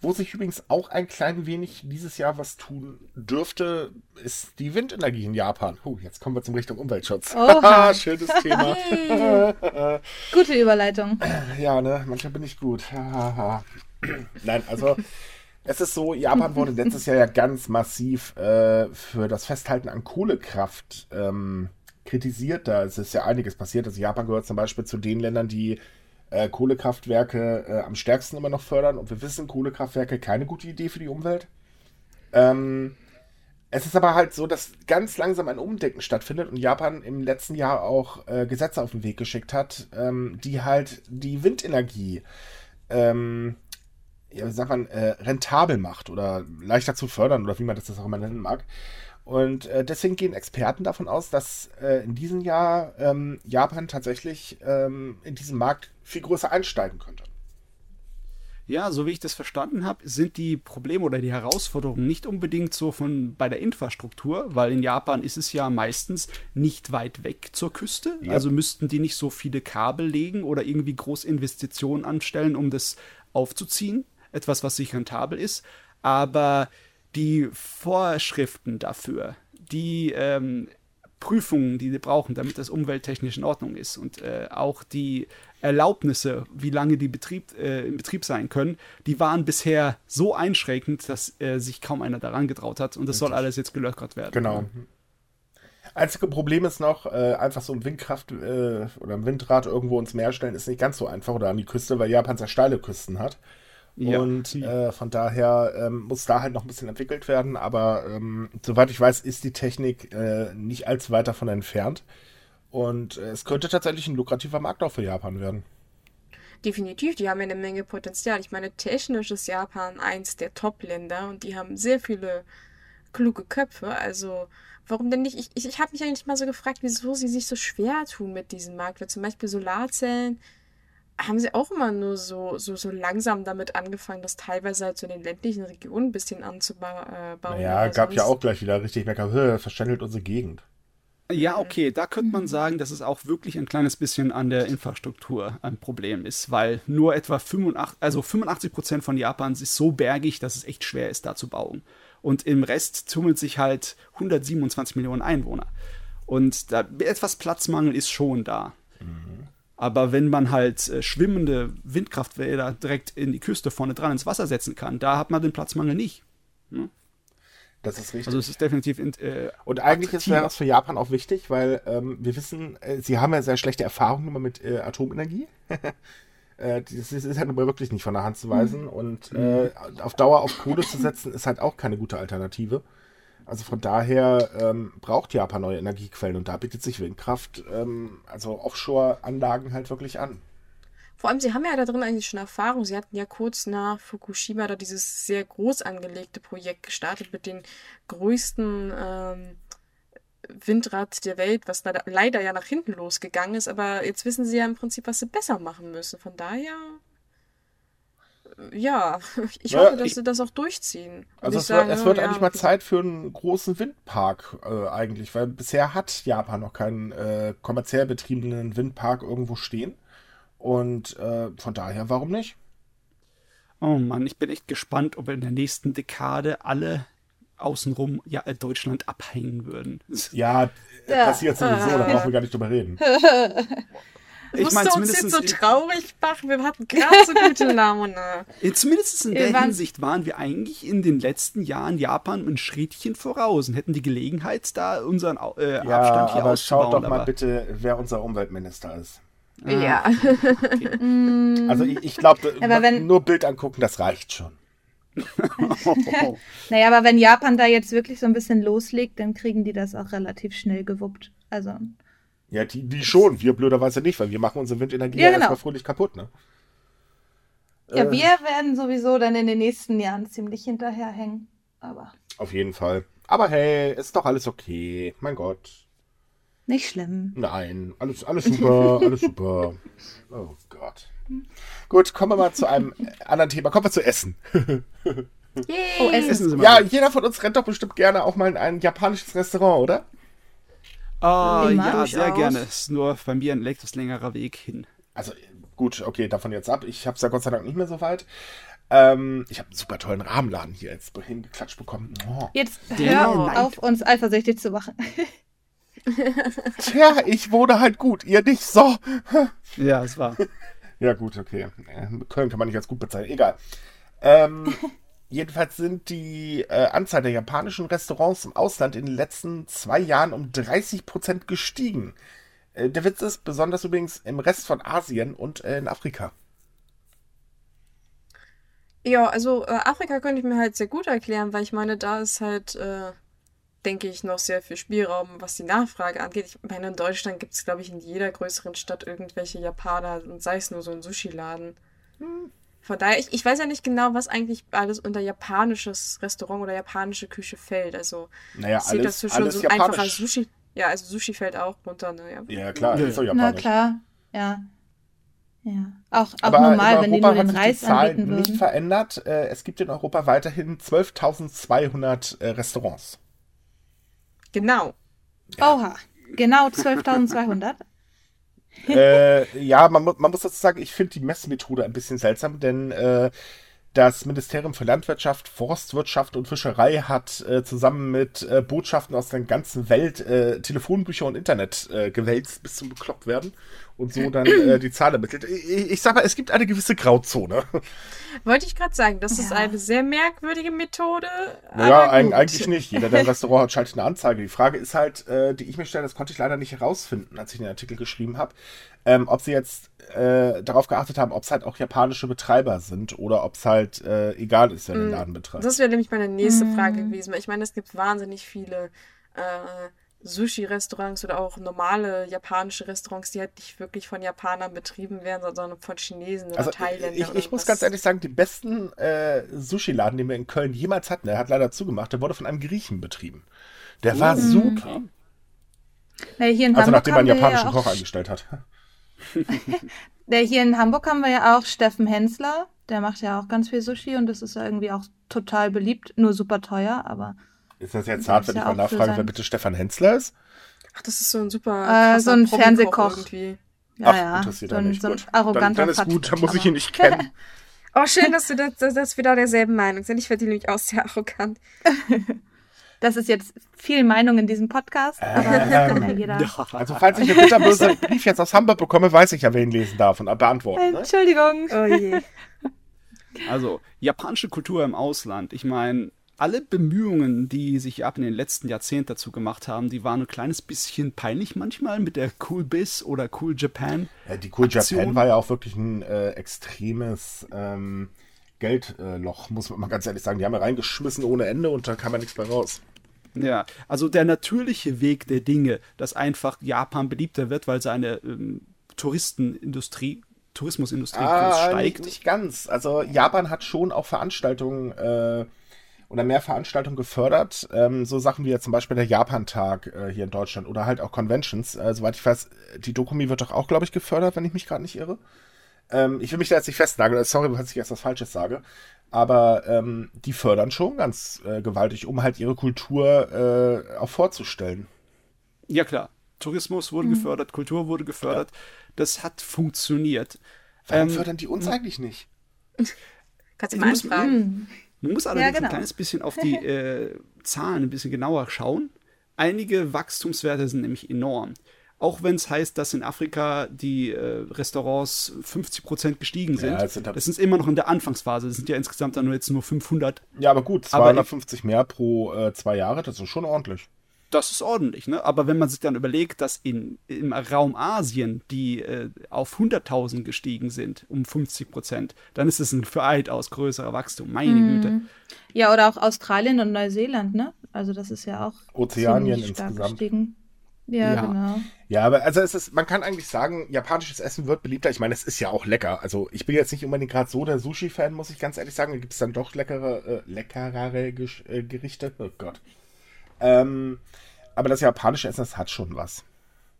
Wo sich übrigens auch ein klein wenig dieses Jahr was tun dürfte, ist die Windenergie in Japan. Oh, jetzt kommen wir zum Richtung Umweltschutz. [LAUGHS] Schönes Thema. [LAUGHS] Gute Überleitung. Ja, ne, manchmal bin ich gut. Nein, also es ist so, Japan wurde letztes Jahr ja ganz massiv äh, für das Festhalten an Kohlekraft ähm, kritisiert. Da ist ja einiges passiert. Also Japan gehört zum Beispiel zu den Ländern, die äh, Kohlekraftwerke äh, am stärksten immer noch fördern. Und wir wissen, Kohlekraftwerke keine gute Idee für die Umwelt. Ähm, es ist aber halt so, dass ganz langsam ein Umdenken stattfindet und Japan im letzten Jahr auch äh, Gesetze auf den Weg geschickt hat, ähm, die halt die Windenergie, ähm, ja, wie sagt man, äh, rentabel macht oder leichter zu fördern oder wie man das auch immer nennen mag. Und äh, deswegen gehen Experten davon aus, dass äh, in diesem Jahr ähm, Japan tatsächlich ähm, in diesen Markt viel größer einsteigen könnte. Ja, so wie ich das verstanden habe, sind die Probleme oder die Herausforderungen nicht unbedingt so von bei der Infrastruktur, weil in Japan ist es ja meistens nicht weit weg zur Küste. Ja. Also müssten die nicht so viele Kabel legen oder irgendwie Großinvestitionen anstellen, um das aufzuziehen. Etwas, was sich rentabel ist. Aber die Vorschriften dafür, die ähm, Prüfungen, die sie brauchen, damit das umwelttechnisch in Ordnung ist und äh, auch die Erlaubnisse, wie lange die Betrieb, äh, im Betrieb sein können, die waren bisher so einschränkend, dass äh, sich kaum einer daran getraut hat und das soll alles jetzt gelöckert werden. Genau. Einzige Problem ist noch, äh, einfach so ein Windkraft äh, oder ein Windrad irgendwo ins Meer stellen, ist nicht ganz so einfach oder an die Küste, weil Japan sehr steile Küsten hat. Ja. Und äh, von daher ähm, muss da halt noch ein bisschen entwickelt werden. Aber ähm, soweit ich weiß, ist die Technik äh, nicht allzu weit davon entfernt. Und äh, es könnte tatsächlich ein lukrativer Markt auch für Japan werden. Definitiv, die haben ja eine Menge Potenzial. Ich meine, technisch ist Japan eins der Top-Länder und die haben sehr viele kluge Köpfe. Also, warum denn nicht? Ich, ich, ich habe mich eigentlich mal so gefragt, wieso sie sich so schwer tun mit diesem Markt. Weil zum Beispiel Solarzellen haben sie auch immer nur so, so, so langsam damit angefangen, das teilweise halt so in den ländlichen Regionen ein bisschen anzubauen. Äh, ja, gab ja auch gleich wieder richtig Mecker, verschandelt unsere Gegend. Ja, okay, da könnte man sagen, dass es auch wirklich ein kleines bisschen an der Infrastruktur ein Problem ist, weil nur etwa 85, also 85 Prozent von Japan ist so bergig, dass es echt schwer ist, da zu bauen. Und im Rest tummelt sich halt 127 Millionen Einwohner. Und da etwas Platzmangel ist schon da. Mhm. Aber wenn man halt äh, schwimmende Windkrafträder direkt in die Küste vorne dran ins Wasser setzen kann, da hat man den Platzmangel nicht. Hm? Das ist richtig. Also es ist definitiv. In, äh, und eigentlich wäre es für Japan auch wichtig, weil ähm, wir wissen, äh, sie haben ja sehr schlechte Erfahrungen immer mit äh, Atomenergie. [LAUGHS] Äh, das ist, ist halt aber wirklich nicht von der Hand zu weisen. Mhm. Und äh, auf Dauer auf Kohle zu setzen, ist halt auch keine gute Alternative. Also von daher ähm, braucht Japan neue Energiequellen und da bietet sich Windkraft, ähm, also Offshore-Anlagen halt wirklich an. Vor allem, sie haben ja da drin eigentlich schon Erfahrung. Sie hatten ja kurz nach Fukushima da dieses sehr groß angelegte Projekt gestartet mit den größten ähm, Windrad der Welt, was leider, leider ja nach hinten losgegangen ist. Aber jetzt wissen sie ja im Prinzip, was sie besser machen müssen. Von daher ja, [LAUGHS] ich Naja, hoffe, dass ich- sie das auch durchziehen. Also es, wird, sagen, es oh, wird ja, eigentlich mal Zeit für einen großen Windpark äh, eigentlich, weil bisher hat Japan noch keinen äh, kommerziell betriebenen Windpark irgendwo stehen. Und äh, von daher, warum nicht? Oh Mann, ich bin echt gespannt, ob in der nächsten Dekade alle außenrum ja, äh, Deutschland abhängen würden. Ja, Ja. passiert sowieso, da brauchen wir gar nicht drüber reden. [LAUGHS] Ich du uns jetzt so traurig machen. Wir hatten gerade so gute [LAUGHS] Laune. Zumindest in Wir der waren- Hinsicht waren wir eigentlich in den letzten Jahren Japan ein Schrittchen voraus und hätten die Gelegenheit, da unseren äh, Ja, Abstand hier aber auszubauen. schaut doch mal aber- bitte, wer unser Umweltminister ist. Ja. [LAUGHS] Also ich, ich glaube, [LAUGHS] Aber wenn- nur Bild angucken, das reicht schon. Naja, aber wenn Japan da jetzt wirklich so ein bisschen loslegt, dann kriegen die das auch relativ schnell gewuppt. Also, Ja, die, die schon, wir blöderweise nicht, weil wir machen unsere Windenergie Ja, genau. erstmal fröhlich kaputt, ne? ja, Äh. wir werden sowieso dann in den nächsten Jahren ziemlich hinterherhängen. Aber Auf jeden Fall. Aber hey, ist doch alles okay. Mein Gott. nicht schlimm. Nein, alles, alles super, alles super. [LAUGHS] Oh Gott. Gut, kommen wir mal zu einem anderen Thema. Kommen wir zu Essen. Oh, Essen. [LAUGHS] Essen. Ja, jeder von uns rennt doch bestimmt gerne auch mal in ein japanisches Restaurant, oder? Ah, Immer. ja, sehr Durchaus. gerne. Ist nur bei mir ein etwas längerer Weg hin. Also gut, okay, davon jetzt ab. Ich habe es ja Gott sei Dank nicht mehr so weit. Ähm, ich habe einen super tollen Rahmenladen hier jetzt hingeklatscht bekommen. Oh. Jetzt Der hör neigt. auf, uns eifersüchtig zu machen. [LAUGHS] Tja, ich wohne halt gut, ihr nicht so. [LAUGHS] Ja, es war. Ja, gut, okay. Köln kann man nicht als gut bezeichnen. Egal. Ähm, [LAUGHS] jedenfalls sind die äh, Anzahl der japanischen Restaurants im Ausland in den letzten zwei Jahren um 30 Prozent gestiegen. Äh, der Witz ist besonders übrigens im Rest von Asien und äh, in Afrika. Ja, also äh, Afrika könnte ich mir halt sehr gut erklären, weil ich meine, da ist halt, äh, denke ich, noch sehr viel Spielraum, was die Nachfrage angeht. Ich meine, in Deutschland gibt es, glaube ich, in jeder größeren Stadt irgendwelche Japaner und sei es nur so ein Sushi-Laden. Von daher, ich, ich weiß ja nicht genau, was eigentlich alles unter japanisches Restaurant oder japanische Küche fällt. Also, Naja, ich sehe alles, dazu schon alles so ein einfacher japanisch. Sushi. Ja, also Sushi fällt auch runter, ne? Ja. Ja, klar, Ja, ist doch ja. Na japanisch. klar, ja. Ja. Auch, auch Aber normal, wenn die nur den Reis die Zahl anbieten nicht würden. verändert. Äh, es gibt in Europa weiterhin 12.200 äh, Restaurants. Genau. Oha, genau 12.200. [LAUGHS] äh, ja, man, man muss dazu sagen, ich finde die Messmethode ein bisschen seltsam, denn äh, das Ministerium für Landwirtschaft, Forstwirtschaft und Fischerei hat äh, zusammen mit äh, Botschaften aus der ganzen Welt äh, Telefonbücher und Internet äh, gewälzt bis zum bekloppt werden und so dann äh, die Zahl ermittelt. Ich, ich sag mal, es gibt eine gewisse Grauzone. Wollte ich gerade sagen, das ist Ja. eine sehr merkwürdige Methode. Naja, eig eigentlich nicht. Jeder, der ein [LAUGHS] Restaurant hat, schaltet eine Anzeige. Die Frage ist halt, äh, die ich mir stelle, das konnte ich leider nicht herausfinden, als ich den Artikel geschrieben habe, ähm, ob sie jetzt äh, darauf geachtet haben, ob es halt auch japanische Betreiber sind oder ob es halt äh, egal ist, wer den Laden betreibt. Das wäre nämlich meine nächste. Frage gewesen. weil Ich meine, es gibt wahnsinnig viele äh, Sushi-Restaurants oder auch normale japanische Restaurants, die halt nicht wirklich von Japanern betrieben werden, sondern von Chinesen oder Also Thailändern. ich, ich muss was. ganz ehrlich sagen, den besten äh, Sushi-Laden, den wir in Köln jemals hatten, der hat leider zugemacht, der wurde von einem Griechen betrieben. Der war super. Na, hier in Also Hamburg nachdem man einen ja japanischen auch, Koch eingestellt hat. [LAUGHS] der hier in Hamburg haben wir ja auch Steffen Hensler. Der macht ja auch ganz viel Sushi und das ist ja irgendwie auch total beliebt. Nur super teuer, aber Ist das jetzt Der hart, wenn ich mal nachfrage, wer bitte Stefan Hensler ist? Ach, das ist so ein super Äh, so ein Promi-Koch Fernsehkoch. irgendwie. ja, Ach, ja. interessiert So ein, nicht. so ein Gut. Dann, arroganter dann ist gut, dann muss ich ihn nicht kennen. [LAUGHS] Oh, schön, dass, du das, dass wir da derselben Meinung sind. Ich finde die nämlich auch sehr arrogant. [LAUGHS] Das ist jetzt viel Meinung in diesem Podcast, aber das kann ja jeder. Also falls ich einen bitterböse [LAUGHS] Brief jetzt aus Hamburg bekomme, weiß ich ja, wer ihn lesen darf und beantworten. Ne? Entschuldigung. Oh je. Also, japanische Kultur im Ausland. Ich meine, alle Bemühungen, die sich Japan in den letzten Jahrzehnten dazu gemacht haben, die waren ein kleines bisschen peinlich manchmal mit der Cool Biz oder Cool Japan. Ja, die Cool Aktion. Japan war ja auch wirklich ein äh, extremes ähm, Geldloch, muss man mal ganz ehrlich sagen. Die haben ja reingeschmissen ohne Ende und da kam ja nichts mehr raus. Ja, also der natürliche Weg der Dinge, dass einfach Japan beliebter wird, weil seine ähm, Touristenindustrie, Tourismusindustrie ah, steigt. Nicht, nicht, ganz. Also Japan hat schon auch Veranstaltungen äh, oder mehr Veranstaltungen gefördert. Ähm, so Sachen wie ja zum Beispiel der Japan-Tag äh, hier in Deutschland oder halt auch Conventions. Äh, soweit ich weiß, die Dokumi wird doch auch, glaube ich, gefördert, wenn ich mich gerade nicht irre. Ähm, ich will mich da jetzt nicht festnageln. Sorry, falls ich jetzt was Falsches sage. Aber ähm, die fördern schon ganz äh, gewaltig, um halt ihre Kultur äh, auch vorzustellen. Ja, klar. Tourismus wurde mhm. gefördert, Kultur wurde gefördert. Ja. Das hat funktioniert. Warum ähm, fördern die uns eigentlich nicht? [LAUGHS] Kannst du mal anfragen. Man muss allerdings ja, genau. ein kleines bisschen auf die [LAUGHS] äh, Zahlen ein bisschen genauer schauen. Einige Wachstumswerte sind nämlich enorm. Auch wenn es heißt, dass in Afrika die äh, Restaurants 50 Prozent gestiegen sind. Ja, das, sind das ist immer noch in der Anfangsphase. Das sind ja insgesamt dann nur jetzt nur 500. Ja, aber gut, 250 aber mehr pro äh, zwei Jahre, das ist schon ordentlich. Das ist ordentlich, ne? Aber wenn man sich dann überlegt, dass in, im Raum Asien die äh, auf 100.000 gestiegen sind, um 50 Prozent, dann ist es ein weitaus größerer Wachstum. Meine mm. Güte. Ja, oder auch Australien und Neuseeland, ne? Also das ist ja auch Ozeanien insgesamt. Gestiegen. Ja, ja, genau. Ja, aber also es ist, man kann eigentlich sagen, japanisches Essen wird beliebter. Ich meine, es ist ja auch lecker. Also ich bin jetzt nicht unbedingt gerade so der Sushi-Fan, muss ich ganz ehrlich sagen. Da gibt es dann doch leckere, äh, leckerere äh, Gerichte. Oh Gott. Ähm, aber das japanische Essen, das hat schon was.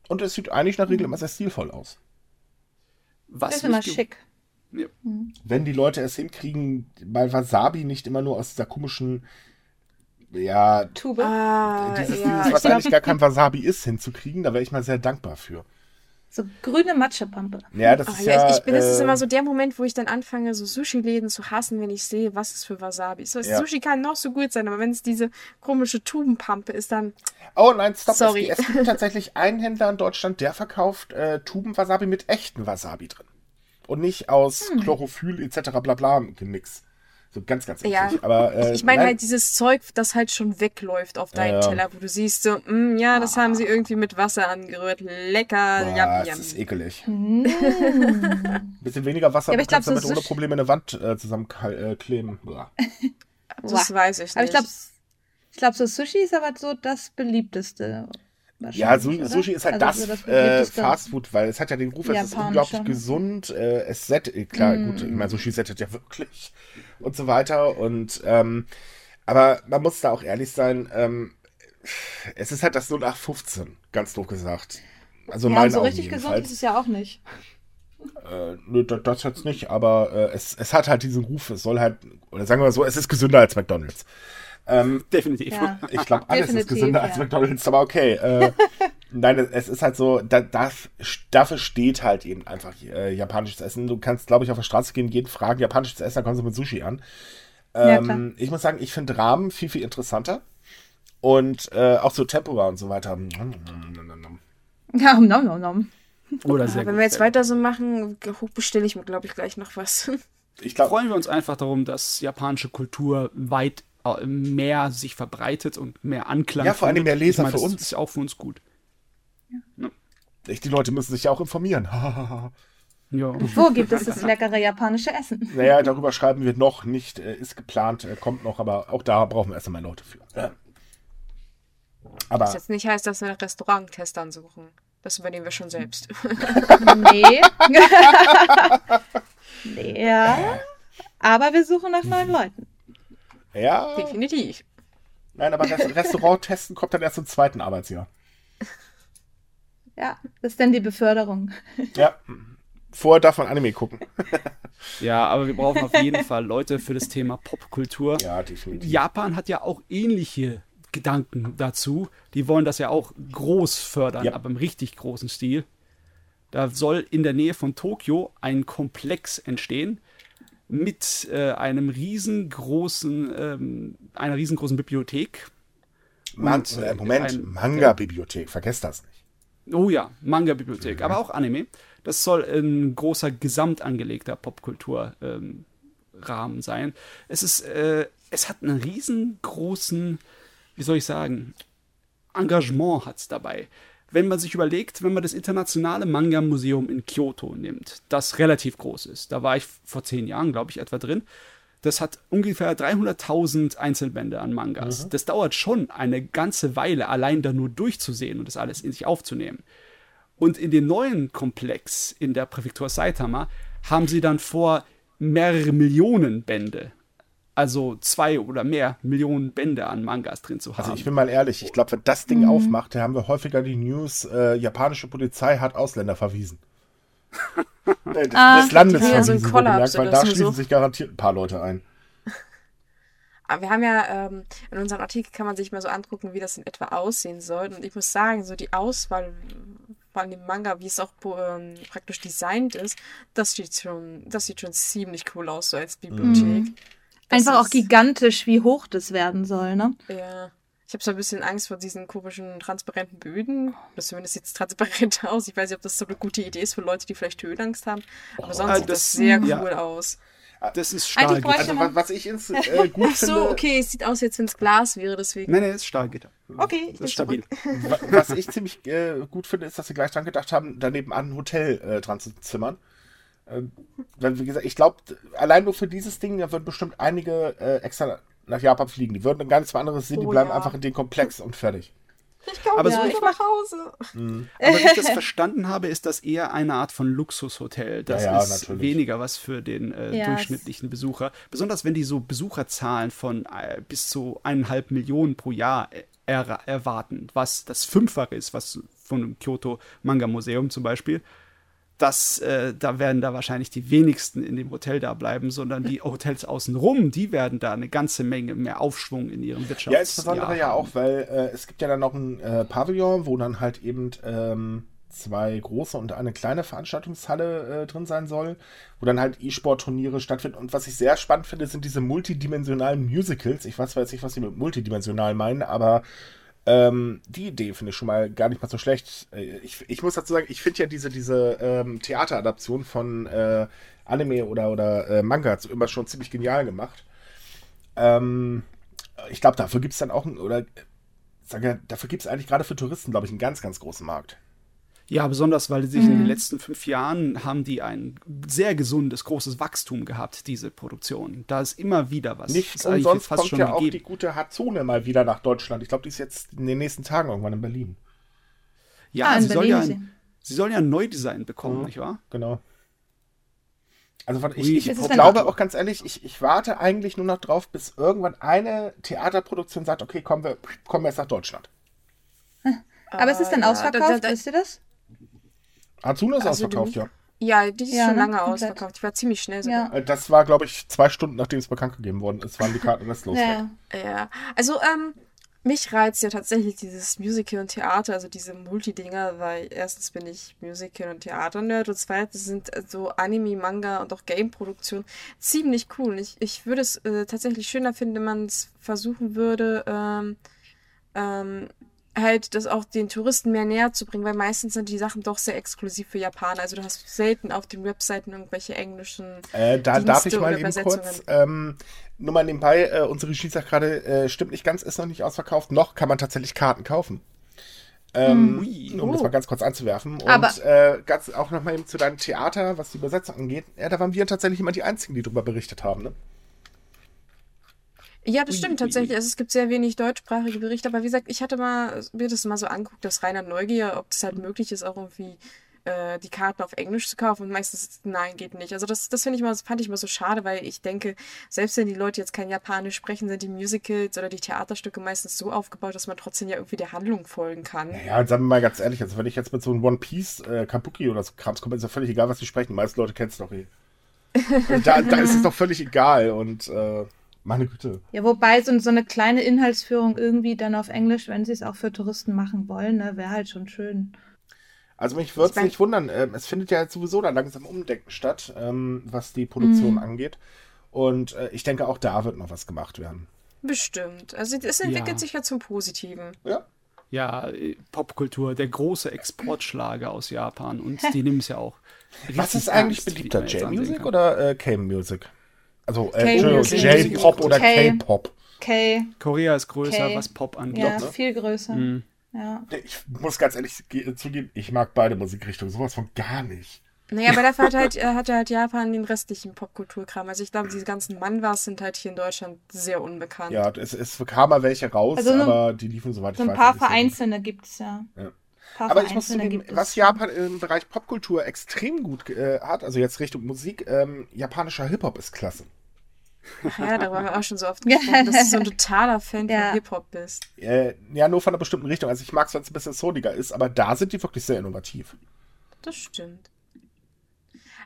Und es sieht eigentlich nach Regel immer sehr stilvoll aus. Was das ist immer schick. Ja. Wenn die Leute es hinkriegen, mal Wasabi nicht immer nur aus dieser komischen ja, Tube. Ah, dieses, ja, dieses, was eigentlich gar kein Wasabi ist, hinzukriegen, da wäre ich mal sehr dankbar für. So grüne Matschepampe. Ja, das Ach, ist ja. Ich, ich bin, äh, das ist immer so der Moment, wo ich dann anfange, so Sushi-Läden zu hassen, wenn ich sehe, was es für Wasabi. So, ja. Sushi kann noch so gut sein, aber wenn es diese komische Tubenpampe ist, dann. Oh nein, stopp. Sorry. Es, es gibt [LAUGHS] tatsächlich einen Händler in Deutschland, der verkauft äh, Tuben-Wasabi mit echten Wasabi drin. Und nicht aus hm. Chlorophyll etc. bla bla Mix. So ganz, ganz ja. Aber, äh, ich meine halt dieses Zeug, das halt schon wegläuft auf deinen ja, Teller, wo du siehst so, mm, ja, das ah. haben sie irgendwie mit Wasser angerührt. Lecker, yum, Das ist ekelig. Mm. [LAUGHS] Bisschen weniger Wasser, ja, aber kannst glaub, damit ohne Probleme eine Wand äh, zusammenkleben. Äh, [LAUGHS] das weiß ich nicht. Aber ich glaube, ich glaub, so Sushi ist aber so das beliebteste. Ja, Sushi ist halt also das, äh, Fastfood, weil es hat ja den Ruf, es ist unglaublich gesund. Äh, es sättigt, klar, mm. gut, ich meine, Sushi sättigt ja wirklich [LAUGHS] und so weiter. Und ähm, aber man muss da auch ehrlich sein, ähm, es ist halt das 0815, ganz doof gesagt. Also ja, so richtig gesund ist es ja auch nicht. Äh, nö, das, das jetzt nicht, aber äh, es, es hat halt diesen Ruf, es soll halt, oder sagen wir mal so, es ist gesünder als McDonalds. Ähm, Definitiv. Ja. Ich glaube, alles Definitiv, ist gesünder ja. als McDonalds, aber okay. Äh, [LAUGHS] nein, es ist halt so, da, da, dafür steht halt eben einfach äh, japanisches Essen. Du kannst, glaube ich, auf der Straße gehen, jeden fragen, japanisches Essen, dann kommen sie mit Sushi an. Ähm, ja, ich muss sagen, ich finde Rahmen viel, viel interessanter. Und äh, auch so Tempura und so weiter. Ja, nom, nom, nom. Oder sehr wenn wir jetzt weiter so machen, bestelle ich mir, glaube ich, gleich noch was. Ich glaub, freuen wir uns einfach darum, dass japanische Kultur weit mehr sich verbreitet und mehr Anklang. Ja, vor allem mehr Leser meine, für uns. Das ist auch für uns gut. Ja. Die Leute müssen sich ja auch informieren. [LAUGHS] ja. Wo gibt es das leckere japanische Essen? Naja, darüber schreiben wir noch nicht. Äh, ist geplant, äh, kommt noch, aber auch da brauchen wir erst einmal Leute für. Aber. Was jetzt nicht heißt, dass wir nach Restauranttestern suchen. Das übernehmen wir schon selbst. [LAUGHS] nee. [LAUGHS] nee. Ja. Aber wir suchen nach neuen Leuten. Ja. Definitiv. Nein, aber das Restaurant testen kommt dann erst im zweiten Arbeitsjahr. Ja, das ist dann die Beförderung. Ja. Vorher darf man Anime gucken. [LAUGHS] ja, aber wir brauchen auf jeden Fall Leute für das Thema Popkultur. Ja, definitiv. Japan hat ja auch ähnliche Gedanken dazu. Die wollen das ja auch groß fördern, ja. aber im richtig großen Stil. Da soll in der Nähe von Tokio ein Komplex entstehen, mit äh, einem riesengroßen, ähm, einer riesengroßen Bibliothek. Man, und, äh, Moment, Manga-Bibliothek, vergesst das nicht. Oh ja, Manga-Bibliothek, mhm. aber auch Anime. Das soll ein großer gesamt angelegter Popkulturrahmen ähm, sein. Es ist, äh, es hat einen riesengroßen, wie soll ich sagen, Engagement hat es dabei wenn man sich überlegt, wenn man das internationale Manga-Museum in Kyoto nimmt, das relativ groß ist, da war ich vor zehn Jahren, glaube ich, etwa drin, das hat ungefähr 300.000 Einzelbände an Mangas. Mhm. Das dauert schon eine ganze Weile, allein da nur durchzusehen und das alles in sich aufzunehmen. Und in dem neuen Komplex in der Präfektur Saitama haben sie dann vor, mehrere Millionen Bände, also zwei oder mehr Millionen Bände an Mangas drin zu also haben. Also ich bin mal ehrlich, ich glaube, wenn das Ding mhm. aufmacht, haben wir häufiger die News, äh, japanische Polizei hat Ausländer verwiesen. [LAUGHS] des, ah, des Landes verwiesen, so gemerkt, weil da schließen so. sich garantiert ein paar Leute ein. [LAUGHS] Aber wir haben ja, ähm, in unserem Artikel kann man sich mal so angucken, wie das in etwa aussehen soll. Und ich muss sagen, so die Auswahl von dem Manga, wie es auch ähm, praktisch designt ist, das sieht schon, das sieht schon ziemlich cool aus, so als Bibliothek. Mhm. Einfach auch gigantisch, wie hoch das werden soll, ne? Ja. Ich habe so ein bisschen Angst vor diesen komischen transparenten Böden. Das zumindest sieht transparent [LAUGHS] aus. Ich weiß nicht, ob das so eine gute Idee ist für Leute, die vielleicht Höhenangst haben. Aber oh, sonst ah, sieht das sehr cool ja. aus. Das ist Stahlgitter. Also, was ich ins, äh, [LAUGHS] gut Ach so, finde. okay, es sieht aus, als wenn es Glas wäre, deswegen. Nein, nein, es ist Stahlgitter. Okay, das ist stabil. was ich ziemlich äh, gut finde, ist, dass sie gleich dran gedacht haben, daneben an ein Hotel äh, dran zu zimmern. Äh, wie gesagt, ich glaube, allein nur für dieses Ding, da würden bestimmt einige äh, extra nach Japan fliegen. Die würden ein ganz anderes sehen, oh, die bleiben ja. einfach in dem Komplex und fertig. Ich komme aber ja, so, ich nach Hause. Mhm. Aber wie ich das [LAUGHS] verstanden habe, ist das eher eine Art von Luxushotel. Das ja, ja, ist natürlich. weniger was für den äh, yes. durchschnittlichen Besucher. Besonders wenn die so Besucherzahlen von äh, bis zu eineinhalb Millionen pro Jahr äh, er erwarten, was das Fünffache ist, was von dem Kyoto Manga Museum zum Beispiel das, äh, da werden da wahrscheinlich die wenigsten in dem Hotel da bleiben, sondern die Hotels außenrum, die werden da eine ganze Menge mehr Aufschwung in ihrem Wirtschafts Ja, insbesondere ja auch, weil äh, es gibt ja dann noch ein äh, Pavillon, wo dann halt eben ähm, zwei große und eine kleine Veranstaltungshalle äh, drin sein soll, wo dann halt E-Sport-Turniere stattfinden. Und was ich sehr spannend finde, sind diese multidimensionalen Musicals. Ich weiß, weiß nicht, was sie mit multidimensional meinen, aber ähm, die Idee finde ich schon mal gar nicht mal so schlecht. Äh, ich, ich muss dazu sagen, ich finde ja diese, diese ähm, Theateradaption von äh, Anime oder, oder äh, Manga immer schon ziemlich genial gemacht. Ähm, ich glaube, dafür gibt es dann auch, oder sage, dafür gibt es eigentlich gerade für Touristen, glaube ich, einen ganz, ganz großen Markt. Ja, besonders, weil sich mhm. in den letzten fünf Jahren haben die ein sehr gesundes, großes Wachstum gehabt, diese Produktion. Da ist immer wieder was. Nicht umsonst kommt ja auch gegeben. die gute Hatsune mal wieder nach Deutschland. Ich glaube, die ist jetzt in den nächsten Tagen irgendwann in Berlin. Ja, ah, sie, soll ja ein, sie soll ja ein Neudesign bekommen, mhm. nicht wahr? Genau. Also von, ich, ich glaube auch ganz ehrlich, ich, ich warte eigentlich nur noch drauf, bis irgendwann eine Theaterproduktion sagt, okay, kommen wir, kommen wir jetzt nach Deutschland. Aber ist es denn ausverkauft, ja, da, da, da, wisst ihr das? Hatsune ist also ausverkauft, ja. Ja, die ist ja, schon ne? lange Komplett. ausverkauft. Ich war ziemlich schnell sogar. Ja. Äh, das war, glaube ich, zwei Stunden, nachdem es bekannt gegeben worden ist, waren die Karten restlos ja. Ja, also ähm, mich reizt ja tatsächlich dieses Musical und Theater, also diese Multidinger, weil erstens bin ich Musical und Theater-Nerd und zweitens sind so Anime, Manga und auch Game-Produktion ziemlich cool. Ich, ich würde es äh, tatsächlich schöner finden, wenn man es versuchen würde, ähm, ähm, halt das auch den Touristen mehr näher zu bringen, weil meistens sind die Sachen doch sehr exklusiv für Japaner. Also du hast selten auf den Webseiten irgendwelche englischen. Äh, da Dienste darf ich mal eben kurz. Ähm, nur mal nebenbei, äh, unsere Regie sagt gerade, äh, stimmt nicht ganz, ist noch nicht ausverkauft. Noch kann man tatsächlich Karten kaufen. Ähm, hm. um oh. das mal ganz kurz anzuwerfen. Und Aber äh, ganz auch nochmal eben zu deinem Theater, was die Übersetzung angeht. Ja, da waren wir tatsächlich immer die Einzigen, die darüber berichtet haben. Ne? Ja, das stimmt tatsächlich. Also es gibt sehr wenig deutschsprachige Berichte, aber wie gesagt, ich hatte mal mir das mal so anguckt, aus reiner Neugier, ob es halt möglich ist, auch irgendwie äh, die Karten auf Englisch zu kaufen. Und meistens, nein, geht nicht. Also das, das finde ich mal, fand ich mal so schade, weil ich denke, selbst wenn die Leute jetzt kein Japanisch sprechen, sind die Musicals oder die Theaterstücke meistens so aufgebaut, dass man trotzdem ja irgendwie der Handlung folgen kann. Ja, sagen wir mal ganz ehrlich, also wenn ich jetzt mit so einem One Piece äh, Kabuki oder so Krams komme, ist ja völlig egal, was die sprechen. Die meisten Leute kennen es doch eh. [LAUGHS] da, da ist es doch völlig egal und äh, meine Güte. Ja, wobei so, so eine kleine Inhaltsführung irgendwie dann auf Englisch, wenn sie es auch für Touristen machen wollen, ne, wäre halt schon schön. Also mich würde es nicht wundern, äh, es findet ja sowieso da langsam Umdenken statt, ähm, was die Produktion mhm. angeht. Und äh, ich denke, auch da wird noch was gemacht werden. Bestimmt. Also es entwickelt ja. sich ja zum Positiven. Ja. Ja, äh, Popkultur, der große Exportschlager aus Japan und [LAUGHS] die nehmen es ja auch. Was ist eigentlich beliebter, J-Music oder äh, K-Music? Also äh, J-Pop oder K-Pop. K. Korea ist größer, K. was Pop angeht. Ja, ne? viel größer. Mhm. Ja. Ich muss ganz ehrlich zugeben, ich mag beide Musikrichtungen sowas von gar nicht. Naja, aber dafür hat halt, äh, hat halt Japan den restlichen Popkulturkram. Also ich glaube, diese ganzen Manwas sind halt hier in Deutschland sehr unbekannt. Ja, es, es kam mal welche raus, also ne, aber die liefen soweit so ich weiß. So ein paar vereinzelte gibt es ja. ja. Aber ich muss zugeben, was Japan im Bereich Popkultur extrem gut äh, hat, also jetzt Richtung Musik, ähm, japanischer Hip-Hop ist klasse. Ja, darüber haben wir auch schon so oft [LAUGHS] gesprochen, dass du so ein totaler Fan ja. von Hip-Hop bist. Äh, ja, nur von einer bestimmten Richtung. Also ich mag es, wenn es ein bisschen soliger ist, aber da sind die wirklich sehr innovativ. Das stimmt.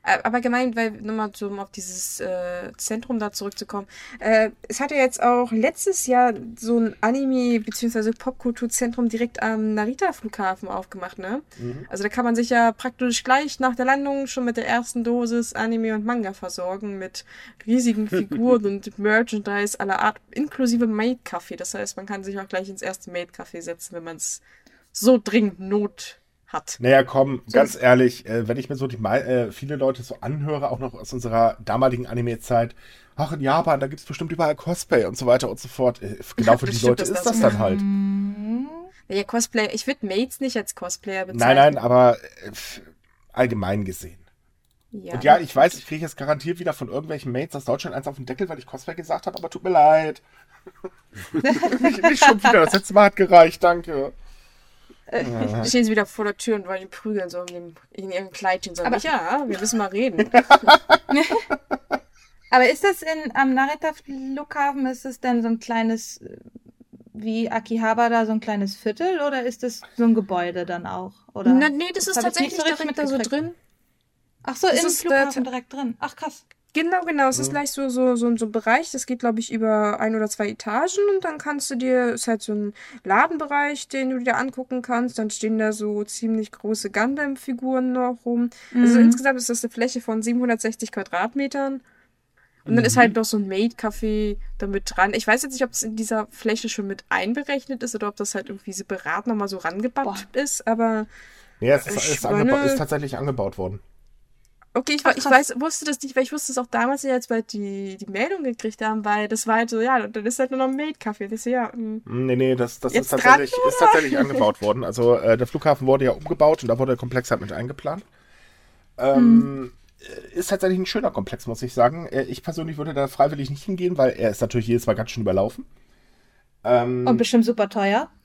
Äh, aber gemeint, weil nochmal so um auf dieses äh, Zentrum da zurückzukommen. Äh, es hatte jetzt auch letztes Jahr so ein Anime- bzw. Popkulturzentrum direkt am Narita-Flughafen aufgemacht, ne? Mhm. Also da kann man sich ja praktisch gleich nach der Landung schon mit der ersten Dosis Anime und Manga versorgen mit riesigen [LAUGHS] Figuren und Merchandise aller Art, inklusive Maid-Kaffee. Das heißt, man kann sich auch gleich ins erste Maid-Kaffee setzen, wenn man es so dringend not hat. Naja, komm, so ganz ehrlich, äh, wenn ich mir so die äh, viele Leute so anhöre, auch noch aus unserer damaligen Anime-Zeit, ach, in Japan, da gibt es bestimmt überall Cosplay und so weiter und so fort. Äh, [LAUGHS] genau für die Leute ist das, das dann halt. Ja, Cosplay, ich würde Mates nicht als Cosplayer bezeichnen. Nein, nein, aber äh, allgemein gesehen. Ja. Und ja, ich weiß, ich kriege jetzt garantiert wieder von irgendwelchen Mates aus Deutschland eins auf den Deckel, weil ich Cosplay gesagt habe, aber tut mir leid. [LAUGHS] nicht, nicht schon wieder, das letzte Mal hat gereicht, danke. Äh, [LAUGHS] stehen sie wieder vor der Tür und wollen ihn prügeln, so in, dem, in ihrem Kleidchen. So, aber ja, wir müssen mal reden. [LAUGHS] aber ist das in, am Narita-Flughafen, ist es denn so ein kleines, äh, wie Akihabara, so ein kleines Viertel oder ist das so ein Gebäude dann auch? Oder? Na, nee, das, das ist tatsächlich so direkt da so drin. Ach so, das im Flughafen direkt drin. Ach krass. Genau, genau. Es ist gleich so, so, so, so ein Bereich, das geht, glaube ich, über ein oder zwei Etagen und dann kannst du dir, ist halt so ein Ladenbereich, den du dir angucken kannst. Dann stehen da so ziemlich große Gundam-Figuren noch rum. Also mhm. Also insgesamt ist das eine Fläche von 760 Quadratmetern. Und dann mhm. ist halt noch so ein Maid-Café damit dran. Ich weiß jetzt nicht, ob es in dieser Fläche schon mit einberechnet ist oder ob das halt irgendwie separat nochmal so rangebappt ist, aber. Ja, es ist, ist, ist tatsächlich angebaut worden. Okay, ich, Ach, ich weiß, wusste das nicht, weil ich wusste es auch damals, als wir die, die Meldung gekriegt haben, weil das war halt so, ja, dann ist halt nur noch ein Maid-Kaffee. Das ja. Mh. Hm. Nee, nee, das, das ist, tatsächlich, ist tatsächlich [LAUGHS] angebaut worden. Also äh, der Flughafen wurde ja umgebaut und da wurde der Komplex halt mit eingeplant. Ähm, hm. Ist tatsächlich ein schöner Komplex, muss ich sagen. Äh, ich persönlich würde da freiwillig nicht hingehen, weil er ist natürlich jedes Mal ganz schön überlaufen. Ähm, und bestimmt super teuer. [LAUGHS]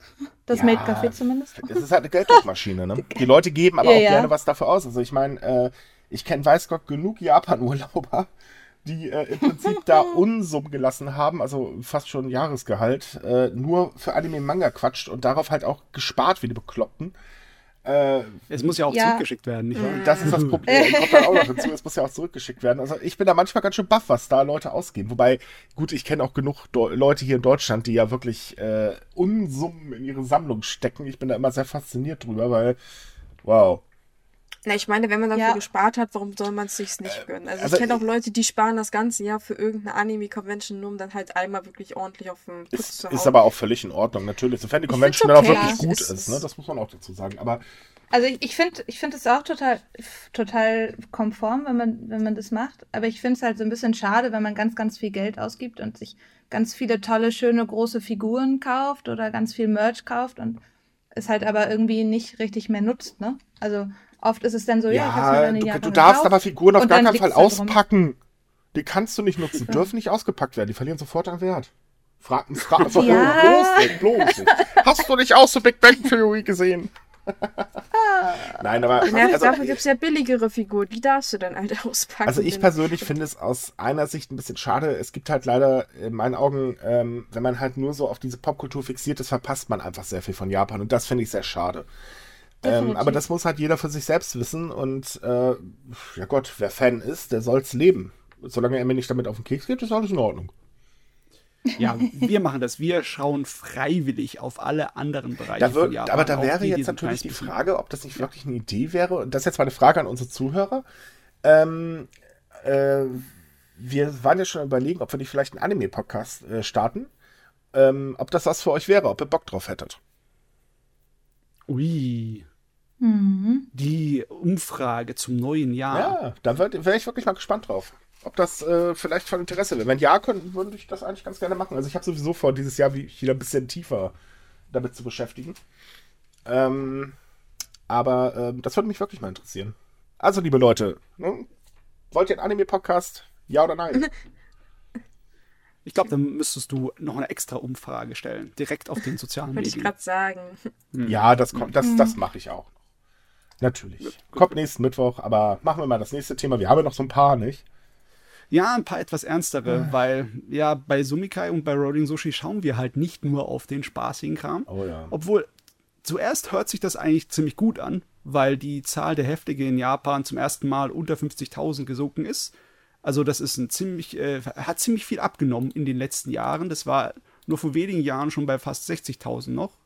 Das ja, Maid-Café zumindest. Es ist halt eine Gelddruckmaschine, ne? [LAUGHS] Die Leute geben aber ja, auch ja. gerne was dafür aus. Also ich meine, äh, ich kenne weiß Gott genug Japan-Urlauber, [LAUGHS] die äh, im Prinzip da [LAUGHS] Unsummen gelassen haben, also fast schon Jahresgehalt, äh, nur für Anime-Manga quatscht und darauf halt auch gespart wie die Bekloppten. Äh, es muss ja auch ja. zurückgeschickt werden, nicht wahr? Das ist das Problem. [LAUGHS] Kommt dann auch noch hinzu, es muss ja auch zurückgeschickt werden. Also ich bin da manchmal ganz schön baff, was da Leute ausgeben. Wobei, gut, ich kenne auch genug Do Leute hier in Deutschland, die ja wirklich äh, Unsummen in ihre Sammlung stecken. Ich bin da immer sehr fasziniert drüber, weil, wow. Na, ich meine, wenn man dafür ja. gespart hat, warum soll man es sich nicht äh, gönnen? Also, also ich kenne auch Leute, die sparen das ganze Jahr für irgendeine Anime-Convention, nur um dann halt einmal wirklich ordentlich auf den Putz ist, zu hauen. Ist aber auch völlig in Ordnung, natürlich. Sofern die Convention okay. dann auch wirklich gut ist, ist, ne? Das muss man auch dazu sagen. Aber also ich, ich finde ich finde es auch total total konform, wenn man wenn man das macht, aber ich finde es halt so ein bisschen schade, wenn man ganz ganz viel Geld ausgibt und sich ganz viele tolle schöne große Figuren kauft oder ganz viel Merch kauft und es halt aber irgendwie nicht richtig mehr nutzt, ne? Also Oft ist es dann so, ja, ja ich hab's mir eine du, du darfst gekauft, aber Figuren auf gar keinen Fall auspacken. Die kannst du nicht nutzen, dürfen nicht ausgepackt werden, die verlieren sofort an Wert. Frag, frag einfach, ja. bloß nicht, bloß nicht. Hast du nicht auch so Big Bang Theory gesehen? [LAUGHS] Nein, aber. Ja, also, dafür gibt es ja billigere Figuren, die darfst du dann halt [LAUGHS] auspacken. Also ich persönlich finde es aus einer Sicht ein bisschen schade. Es gibt halt leider in meinen Augen, ähm, wenn man halt nur so auf diese Popkultur fixiert ist, verpasst man einfach sehr viel von Japan und das finde ich sehr schade. Ähm, aber das muss halt jeder für sich selbst wissen und äh, ja Gott, wer Fan ist, der soll es leben. Solange er mir nicht damit auf den Keks geht, ist alles in Ordnung. Ja, wir machen das. Wir schauen freiwillig auf alle anderen Bereiche. Da wird, Japan, aber da wäre jetzt natürlich die Frage, ob das nicht wirklich eine Idee wäre. Und das ist jetzt mal eine Frage an unsere Zuhörer. Ähm, äh, wir waren ja schon überlegen, ob wir nicht vielleicht einen Anime-Podcast äh, starten. Ähm, ob das was für euch wäre, ob ihr Bock drauf hättet. Ui. Mhm. Die Umfrage zum neuen Jahr. Ja, da wäre ich wirklich mal gespannt drauf. Ob das äh, vielleicht von Interesse wäre. Wenn ja, könnte, würde ich das eigentlich ganz gerne machen. Also ich habe sowieso vor, dieses Jahr wieder ein bisschen tiefer damit zu beschäftigen. Ähm, aber ähm, das würde mich wirklich mal interessieren. Also, liebe Leute, ne? wollt ihr einen Anime-Podcast? Ja oder nein? [LAUGHS] Ich glaube, dann müsstest du noch eine extra Umfrage stellen, direkt auf den sozialen Medien. Wollte ich gerade sagen. Hm. Ja, das kommt, das, das mache ich auch. Natürlich. Kommt nächsten Mittwoch, aber machen wir mal das nächste Thema. Wir haben ja noch so ein paar, nicht? Ja, ein paar etwas ernstere, ah. weil ja bei Sumikai und bei Rolling Sushi schauen wir halt nicht nur auf den spaßigen Kram. Oh ja. Obwohl, zuerst hört sich das eigentlich ziemlich gut an, weil die Zahl der Häftlinge in Japan zum ersten Mal unter 50.000 gesunken ist. Also das ist ein ziemlich, äh, hat ziemlich viel abgenommen in den letzten Jahren. Das war nur vor wenigen Jahren schon bei fast 60.000 noch.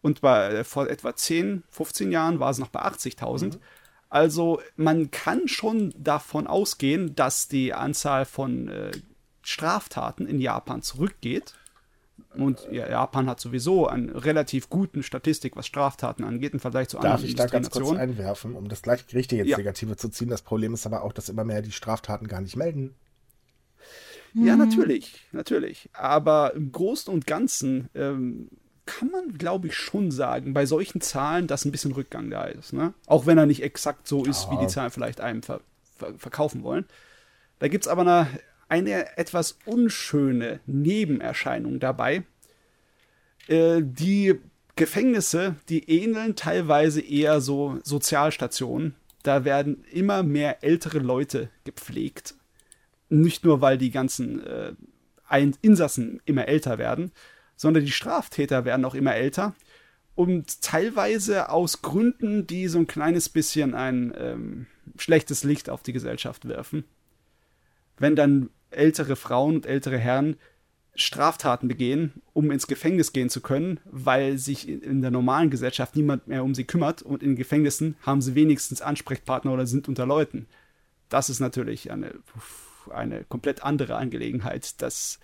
Und bei, äh, vor etwa 10, 15 Jahren war es noch bei 80.000. Mhm. Also man kann schon davon ausgehen, dass die Anzahl von äh, Straftaten in Japan zurückgeht. Und ja, Japan hat sowieso eine relativ guten Statistik, was Straftaten angeht, im Vergleich zu Darf anderen Darf ich da ganz kurz einwerfen, um das Gleichgerichte jetzt ja. Negative zu ziehen? Das Problem ist aber auch, dass immer mehr die Straftaten gar nicht melden. Ja, mhm. natürlich, natürlich. Aber im Großen und Ganzen ähm, kann man, glaube ich, schon sagen, bei solchen Zahlen, dass ein bisschen Rückgang da ist. Ne? Auch wenn er nicht exakt so ist, ja. wie die Zahlen vielleicht einem ver ver verkaufen wollen. Da gibt es aber eine, eine etwas unschöne Nebenerscheinung dabei. Äh, die Gefängnisse, die ähneln teilweise eher so Sozialstationen. Da werden immer mehr ältere Leute gepflegt. Nicht nur, weil die ganzen äh, Insassen immer älter werden, sondern die Straftäter werden auch immer älter und teilweise aus Gründen, die so ein kleines bisschen ein ähm, schlechtes Licht auf die Gesellschaft werfen. Wenn dann ältere Frauen und ältere Herren Straftaten begehen, um ins Gefängnis gehen zu können, weil sich in der normalen Gesellschaft niemand mehr um sie kümmert und in Gefängnissen haben sie wenigstens Ansprechpartner oder sind unter Leuten. Das ist natürlich eine, eine komplett andere Angelegenheit. Das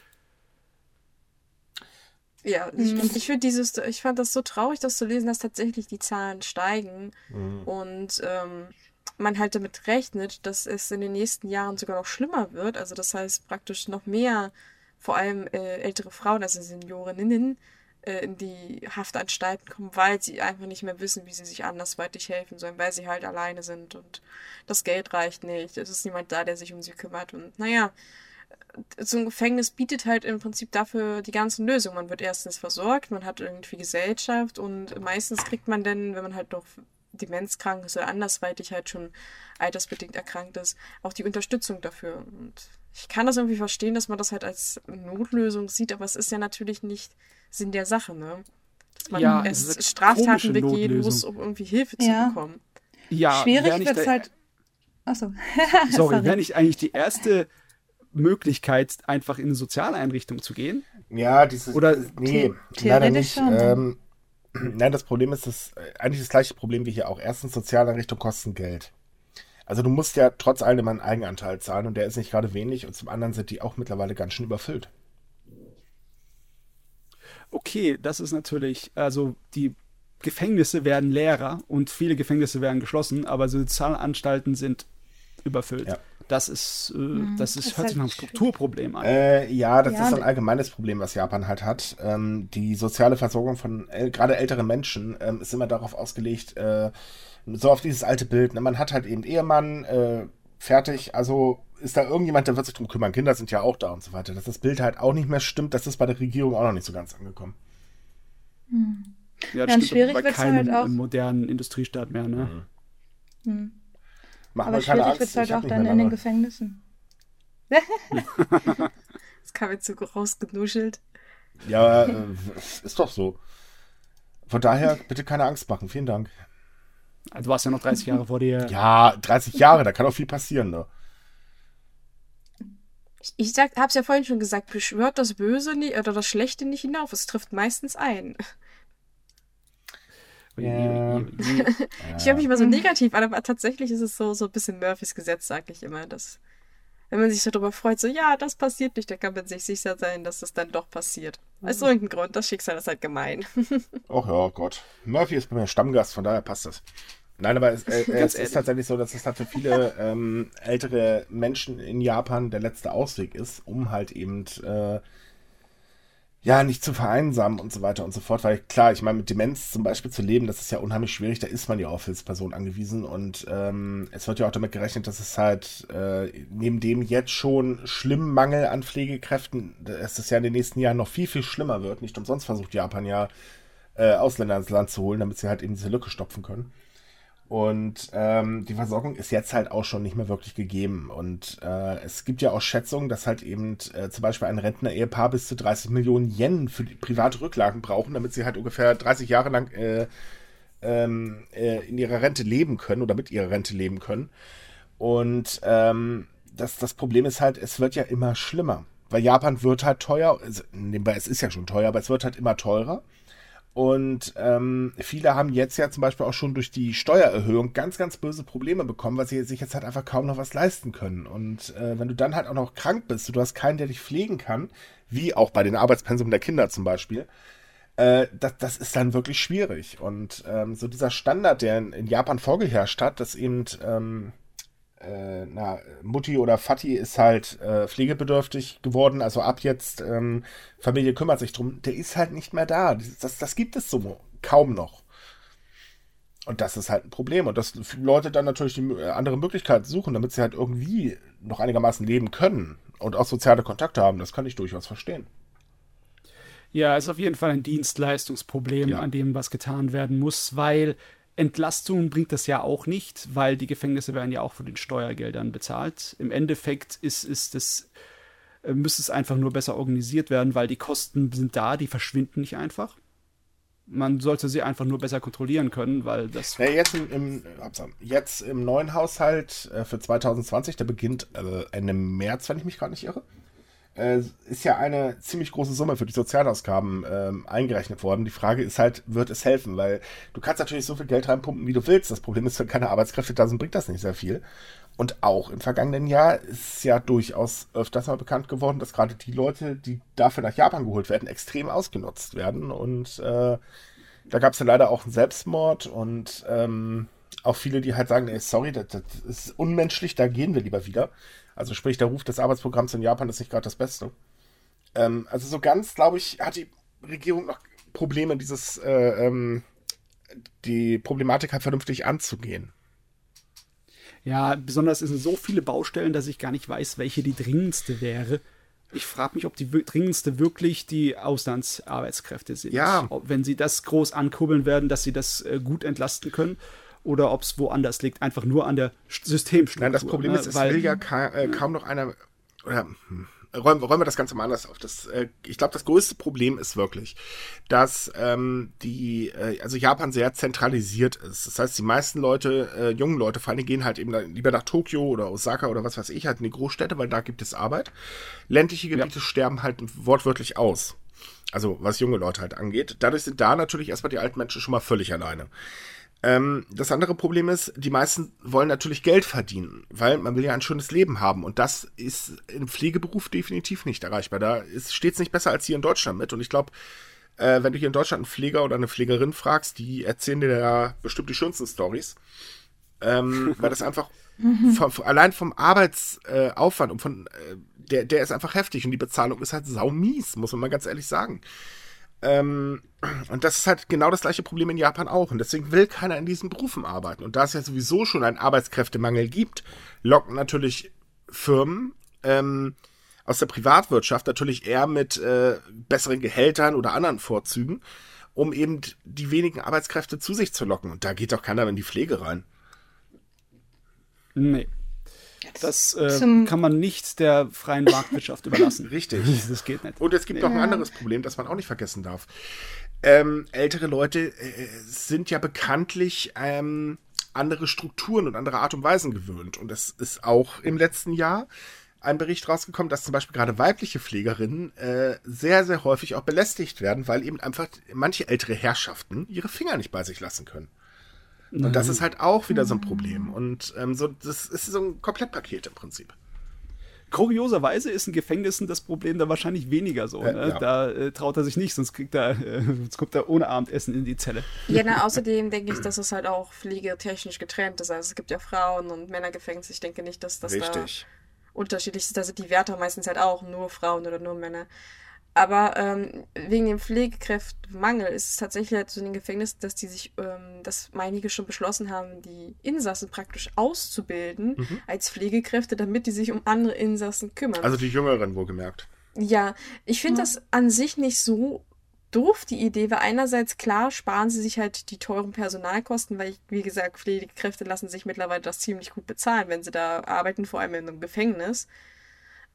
ja, ich, mhm. ich finde dieses, ich fand das so traurig, das zu lesen, dass tatsächlich die Zahlen steigen mhm. und ähm, man halt damit rechnet, dass es in den nächsten Jahren sogar noch schlimmer wird. Also das heißt praktisch noch mehr, vor allem äh, ältere Frauen, also Seniorinnen, äh, in die Haftanstalten kommen, weil sie einfach nicht mehr wissen, wie sie sich andersweitig helfen sollen, weil sie halt alleine sind und das Geld reicht nicht. Es ist niemand da, der sich um sie kümmert und naja, so ein Gefängnis bietet halt im Prinzip dafür die ganzen Lösungen. Man wird erstens versorgt, man hat irgendwie Gesellschaft und meistens kriegt man dann, wenn man halt noch demenzkrank ist oder andersweitig halt schon altersbedingt erkrankt ist, auch die Unterstützung dafür. Und ich kann das irgendwie verstehen, dass man das halt als Notlösung sieht, aber es ist ja natürlich nicht Sinn der Sache, ne? Dass man ja, erst Straftaten begehen muss, um irgendwie Hilfe ja. zu bekommen. Ja, schwierig wird es halt. Achso. [LAUGHS] Sorry, Sorry. wäre nicht eigentlich die erste Möglichkeit, einfach in eine Sozialeinrichtung zu gehen? Ja, dieses. Oder nee, leider nicht. Ähm, [CLEARS THROAT] nein, das Problem ist, dass äh, eigentlich das gleiche Problem wie hier auch. Erstens, Sozialeinrichtungen kosten Geld. Also du musst ja trotz allem einen Eigenanteil zahlen und der ist nicht gerade wenig und zum anderen sind die auch mittlerweile ganz schön überfüllt. Okay, das ist natürlich, also die Gefängnisse werden leerer und viele Gefängnisse werden geschlossen, aber Sozialanstalten sind überfüllt. Ja. Das ist, äh, mhm. das ist, das hört sich nach einem Strukturproblem an. Äh, ja, das ja, ist ein allgemeines Problem, was Japan halt hat. Ähm, die soziale Versorgung von äh, gerade älteren Menschen ähm, ist immer darauf ausgelegt, äh, so auf dieses alte Bild. Ne? Man hat halt eben Ehemann, äh, fertig, also ist da irgendjemand, der wird sich drum kümmern. Kinder sind ja auch da und so weiter. Dass das Bild halt auch nicht mehr stimmt, das ist bei der Regierung auch noch nicht so ganz angekommen. Hm. Ja, das Ganz stimmt schwierig bei keinem halt auch. modernen Industriestaat mehr, ne? Mhm. Hm. Mach Aber schwierig wird es halt auch dann in den Gefängnissen. [LAUGHS] das kam jetzt so rausgenuschelt. Ja, äh, ist doch so. Von daher bitte keine Angst machen. Vielen Dank. Also du hast ja noch 30 Jahre vor dir. Ja, 30 Jahre, da kann auch viel passieren, ne? Ich sag, hab's ja vorhin schon gesagt, beschwört das Böse nie, oder das Schlechte nicht hinauf. Es trifft meistens ein. [LAUGHS] Ja. ich höre mich immer so negativ an, aber tatsächlich ist es so, so ein bisschen Murphys Gesetz, sage ich immer. Dass, wenn man sich so darüber freut, so, ja, das passiert nicht, dann kann man sich sicher sein, dass das dann doch passiert. Aus so irgendeinem Grund, das Schicksal ist halt gemein. [LAUGHS] Ach ja, Gott. Murphy ist bei mir Stammgast, von daher passt das. Nein, aber es, äh, [LAUGHS] es ist tatsächlich so, dass es halt für viele ähm, ältere Menschen in Japan der letzte Ausweg ist, um halt eben äh, ja, nicht zu vereinsamen und so weiter und so fort. Weil klar, ich meine, mit Demenz zum Beispiel zu leben, das ist ja unheimlich schwierig, da ist man ja auf Hilfsperson angewiesen. Und ähm, es wird ja auch damit gerechnet, dass es halt äh, neben dem jetzt schon schlimmen Mangel an Pflegekräften, dass es ja in den nächsten Jahren noch viel, viel schlimmer wird. Nicht umsonst versucht Japan ja, äh, Ausländer ins Land zu holen, damit sie halt eben diese Lücke stopfen können. Und ähm, die Versorgung ist jetzt halt auch schon nicht mehr wirklich gegeben. Und äh, es gibt ja auch Schätzungen, dass halt eben äh, zum Beispiel ein Rentner-Ehepaar bis zu 30 Millionen Yen für die private Rücklagen brauchen, damit sie halt ungefähr 30 Jahre lang äh, ähm, äh, in ihrer Rente leben können oder mit ihrer Rente leben können. Und ähm, das, das Problem ist halt, es wird ja immer schlimmer. Weil Japan wird halt teuer, also, nebenbei, es ist ja schon teuer, aber es wird halt immer teurer. Und ähm, viele haben jetzt ja zum Beispiel auch schon durch die Steuererhöhung ganz, ganz böse Probleme bekommen, weil sie sich jetzt halt einfach kaum noch was leisten können. Und äh, wenn du dann halt auch noch krank bist, du hast keinen, der dich pflegen kann, wie auch bei den Arbeitspensum der Kinder zum Beispiel, äh, das, das ist dann wirklich schwierig. Und ähm, so dieser Standard, der in, in Japan vorgeherrscht hat, dass eben ähm, äh, na, Mutti oder Vati ist halt äh, pflegebedürftig geworden, also ab jetzt ähm, Familie kümmert sich drum, der ist halt nicht mehr da. Das, das gibt es so kaum noch. Und das ist halt ein Problem. Und dass Leute dann natürlich die äh, andere Möglichkeit suchen, damit sie halt irgendwie noch einigermaßen leben können und auch soziale Kontakte haben, das kann ich durchaus verstehen. Ja, ist auf jeden Fall ein Dienstleistungsproblem, ja. an dem was getan werden muss, weil Entlastung bringt das ja auch nicht, weil die Gefängnisse werden ja auch von den Steuergeldern bezahlt. Im Endeffekt ist, ist es, äh, müsste es einfach nur besser organisiert werden, weil die Kosten sind da, die verschwinden nicht einfach. Man sollte sie einfach nur besser kontrollieren können, weil das. Ja, jetzt, im, im, jetzt im neuen Haushalt äh, für 2020, der beginnt äh, Ende März, wenn ich mich gerade nicht irre äh, ist ja eine ziemlich große Summe für die Sozialausgaben ähm, eingerechnet worden. Die Frage ist halt, wird es helfen? Weil du kannst natürlich so viel Geld reinpumpen, wie du willst. Das Problem ist, wenn keine Arbeitskräfte da sind, bringt das nicht sehr viel. Und auch im vergangenen Jahr ist ja durchaus öfters mal bekannt geworden, dass gerade die Leute, die dafür nach Japan geholt werden, extrem ausgenutzt werden. Und äh, da gab es ja leider auch einen Selbstmord und ähm, auch viele, die halt sagen, ey, sorry, das, das ist unmenschlich, da gehen wir lieber wieder. Also sprich, der Ruf des Arbeitsprogramms in Japan ist nicht gerade das Beste. Ähm, also so ganz, glaube ich, hat die Regierung noch Probleme, dieses, äh, ähm, die Problematik halt vernünftig anzugehen. Ja, besonders sind so viele Baustellen, dass ich gar nicht weiß, welche die dringendste wäre. Ich frage mich, ob die dringendste wirklich die Auslandsarbeitskräfte sind. Ja. Ob, wenn sie das groß ankurbeln werden, dass sie das äh, gut entlasten können oder ob es woanders liegt, einfach nur an der Systemstruktur. Nein, das Problem ne? ist, es Weil, will ja ka äh, kaum noch einer, oder, hm, räumen, räumen wir das Ganze mal anders auf. Das, äh, ich glaube, das größte Problem ist wirklich, dass ähm, die, äh, also Japan sehr zentralisiert ist. Das heißt, die meisten Leute, äh, jungen Leute, vor allem gehen halt eben lieber nach Tokio oder Osaka oder was weiß ich, halt in die Großstädte, weil da gibt es Arbeit. Ländliche Gebiete ja. sterben halt wortwörtlich aus. Also was junge Leute halt angeht. Dadurch sind da natürlich erstmal die alten Menschen schon mal völlig alleine. Ähm, das andere Problem ist, die meisten wollen natürlich Geld verdienen, weil man will ja ein schönes Leben haben. Und das ist im Pflegeberuf definitiv nicht erreichbar. Da steht es nicht besser als hier in Deutschland mit. Und ich glaube, äh, wenn du hier in Deutschland einen Pfleger oder eine Pflegerin fragst, die erzählen dir ja bestimmt die schönsten Stories. Ähm, [LAUGHS] weil das einfach vom, allein vom Arbeitsaufwand und von äh, der, der ist einfach heftig und die Bezahlung ist halt saumies, muss man mal ganz ehrlich sagen. Ähm, und das ist halt genau das gleiche Problem in Japan auch. Und deswegen will keiner in diesen Berufen arbeiten. Und da es ja sowieso schon einen Arbeitskräftemangel gibt, locken natürlich Firmen ähm, aus der Privatwirtschaft natürlich eher mit äh, besseren Gehältern oder anderen Vorzügen, um eben die wenigen Arbeitskräfte zu sich zu locken. Und da geht doch keiner in die Pflege rein. Nee. Das äh, kann man nicht der freien Marktwirtschaft [LAUGHS] überlassen. Richtig. [LAUGHS] Das geht nicht. Und es gibt nee. noch ein anderes Problem, das man auch nicht vergessen darf. Ähm, ältere Leute äh, sind ja bekanntlich ähm, andere Strukturen und andere Art und Weisen gewöhnt. Und es ist auch im letzten Jahr ein Bericht rausgekommen, dass zum Beispiel gerade weibliche Pflegerinnen äh, sehr, sehr häufig auch belästigt werden, weil eben einfach manche ältere Herrschaften ihre Finger nicht bei sich lassen können. Und das ist halt auch wieder so ein Problem. Und ähm, so, das ist so ein Komplettpaket im Prinzip. Kurioserweise ist in Gefängnissen das Problem da wahrscheinlich weniger so. Äh, ne? ja. Da äh, traut er sich nicht, sonst, kriegt er, äh, sonst kommt er ohne Abendessen in die Zelle. Ja, na, außerdem denke ich, dass es halt auch pflegetechnisch getrennt ist. Also es gibt ja Frauen- und Männergefängnisse. Ich denke nicht, dass das Richtig. da unterschiedlich ist. Da sind die Wärter meistens halt auch nur Frauen oder nur Männer. Aber ähm, wegen dem Pflegekräftemangel ist es tatsächlich halt so in den Gefängnissen, dass die sich, ähm, dass einige schon beschlossen haben, die Insassen praktisch auszubilden mhm. als Pflegekräfte, damit die sich um andere Insassen kümmern. Also die Jüngeren wohlgemerkt. Ja, ich finde ja. das an sich nicht so doof, die Idee, weil einerseits klar sparen sie sich halt die teuren Personalkosten, weil, ich, wie gesagt, Pflegekräfte lassen sich mittlerweile das ziemlich gut bezahlen, wenn sie da arbeiten, vor allem in einem Gefängnis.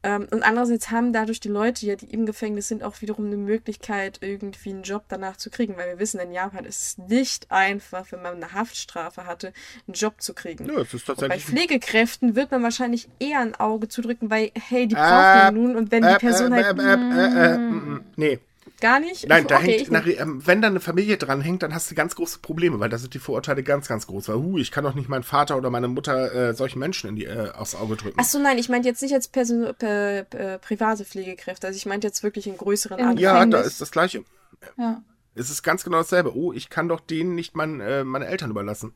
Ähm, und andererseits haben dadurch die Leute, ja, die im Gefängnis sind, auch wiederum eine Möglichkeit, irgendwie einen Job danach zu kriegen, weil wir wissen, in Japan ist es nicht einfach, wenn man eine Haftstrafe hatte, einen Job zu kriegen. Ja, das ist tatsächlich. Bei Pflegekräften wird man wahrscheinlich eher ein Auge zudrücken, weil, hey, die brauchen äh, ja nun und wenn die Person äh, halt. Äh, äh, äh, nee, Gar nicht? Nein, da okay, hängt, nach, ähm, wenn da eine Familie dran hängt, dann hast du ganz große Probleme, weil da sind die Vorurteile ganz, ganz groß. Weil, hu, ich kann doch nicht meinen Vater oder meine Mutter äh, solchen Menschen in die, äh, aufs Auge drücken. Achso, nein, ich meinte jetzt nicht als Person, per, per, private Pflegekräfte. Also ich meinte jetzt wirklich in größeren in Ja, da ist das Gleiche. Ja. Es ist ganz genau dasselbe. Oh, ich kann doch denen nicht mein, äh, meine Eltern überlassen.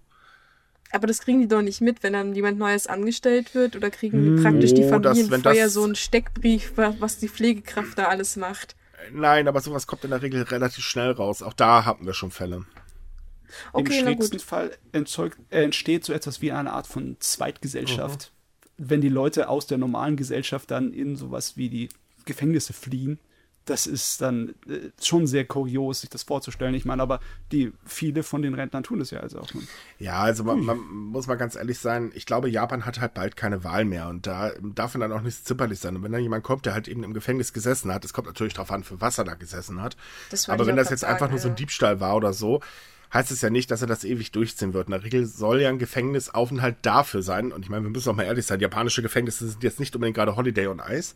Aber das kriegen die doch nicht mit, wenn dann jemand Neues angestellt wird oder kriegen hm, praktisch die Familien oh, vorher so einen Steckbrief, was die Pflegekraft da alles macht. Nein, aber sowas kommt in der Regel relativ schnell raus. Auch da hatten wir schon Fälle. Okay, Im schlimmsten Fall entzeugt, äh, entsteht so etwas wie eine Art von Zweitgesellschaft. Mhm. Wenn die Leute aus der normalen Gesellschaft dann in sowas wie die Gefängnisse fliehen das ist dann äh, schon sehr kurios, sich das vorzustellen. Ich meine, aber die viele von den Rentnern tun das ja also auch. Nun. Ja, also man, man, muss mal ganz ehrlich sein, ich glaube, Japan hat halt bald keine Wahl mehr und da darf man dann auch nicht zimperlich sein. Und wenn dann jemand kommt, der halt eben im Gefängnis gesessen hat, es kommt natürlich darauf an, für was er da gesessen hat. Aber wenn das jetzt sagen, einfach nur so ein Diebstahl war oder so, heißt es ja nicht, dass er das ewig durchziehen wird. In der Regel soll ja ein Gefängnisaufenthalt dafür sein. Und ich meine, wir müssen auch mal ehrlich sein, japanische Gefängnisse sind jetzt nicht unbedingt gerade Holiday on Ice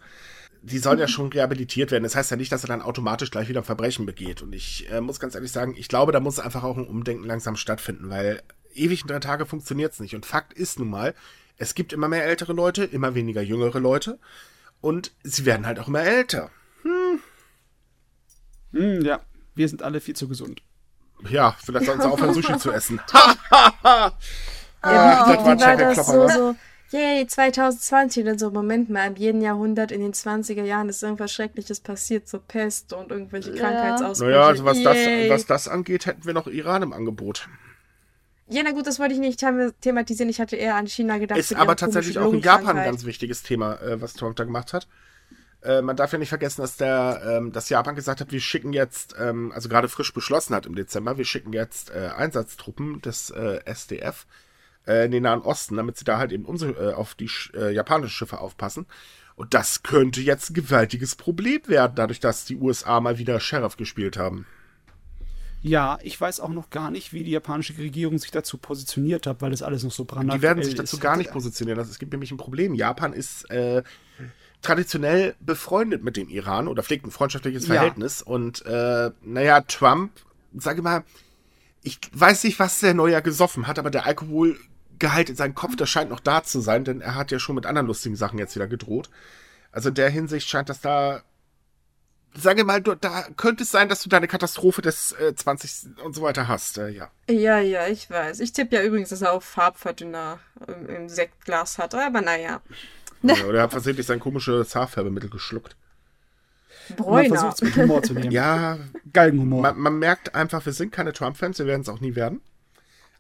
die sollen ja schon rehabilitiert werden. Das heißt ja nicht, dass er dann automatisch gleich wieder ein Verbrechen begeht. Und ich äh, muss ganz ehrlich sagen, ich glaube, da muss einfach auch ein Umdenken langsam stattfinden, weil ewig in drei Tage funktioniert es nicht. Und Fakt ist nun mal, es gibt immer mehr ältere Leute, immer weniger jüngere Leute. Und sie werden halt auch immer älter. Hm. Hm, ja, wir sind alle viel zu gesund. Ja, vielleicht sollen sie aufhören, Sushi zu essen. [LAUGHS] ja, ah, [LAUGHS] das war, war das so, so yay, 2020 und so, Moment mal, in jedem Jahrhundert in den 20er Jahren ist irgendwas Schreckliches passiert, so Pest und irgendwelche ja. Krankheitsausbrüche. Naja, also was das, was das angeht, hätten wir noch Iran im Angebot. Ja, na gut, das wollte ich nicht thematisieren. Ich hatte eher an China gedacht. Ist aber tatsächlich auch in Japan ein ganz wichtiges Thema, äh, was Trump da gemacht hat. Äh, man darf ja nicht vergessen, dass der, ähm, dass Japan gesagt hat, wir schicken jetzt, ähm, also gerade frisch beschlossen hat im Dezember, wir schicken jetzt äh, Einsatztruppen des äh, SDF äh, in den Nahen Osten, damit sie da halt eben unsere, äh, auf die äh, japanischen Schiffe aufpassen. Und das könnte jetzt ein gewaltiges Problem werden, dadurch, dass die USA mal wieder Sheriff gespielt haben. Ja, ich weiß auch noch gar nicht, wie die japanische Regierung sich dazu positioniert hat, weil das alles noch so brandaktuell ist. Die werden sich dazu ist. gar nicht positionieren. Das, es gibt nämlich ein Problem. Japan ist äh, traditionell befreundet mit dem Iran oder pflegt ein freundschaftliches Verhältnis. Ja. Und äh, naja, Trump, sage mal, ich weiß nicht, was der Neujahr gesoffen hat, aber der Alkohol Gehalt in seinem Kopf, das scheint noch da zu sein, denn er hat ja schon mit anderen lustigen Sachen jetzt wieder gedroht. Also in der Hinsicht scheint das da. Sage mal, du, da könnte es sein, dass du deine Katastrophe des äh, 20 und so weiter hast, äh, ja. Ja, ja, ich weiß. Ich tippe ja übrigens, dass er auch Farbverdünner im, im Sektglas hat, aber naja. Ja, oder er hat versehentlich sein komisches Haarfärbemittel geschluckt. Bräuner. Man versucht mit Humor zu nehmen. Ja, Galgenhumor. Man, man merkt einfach, wir sind keine Trump-Fans, wir werden es auch nie werden.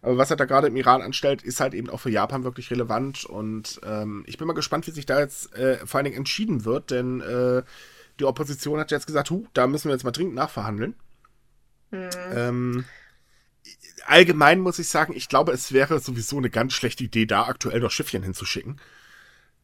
Aber was er da gerade im Iran anstellt, ist halt eben auch für Japan wirklich relevant. Und ähm, ich bin mal gespannt, wie sich da jetzt äh, vor allen Dingen entschieden wird, denn äh, die Opposition hat jetzt gesagt, hu, da müssen wir jetzt mal dringend nachverhandeln. Mhm. Ähm, allgemein muss ich sagen, ich glaube, es wäre sowieso eine ganz schlechte Idee, da aktuell noch Schiffchen hinzuschicken.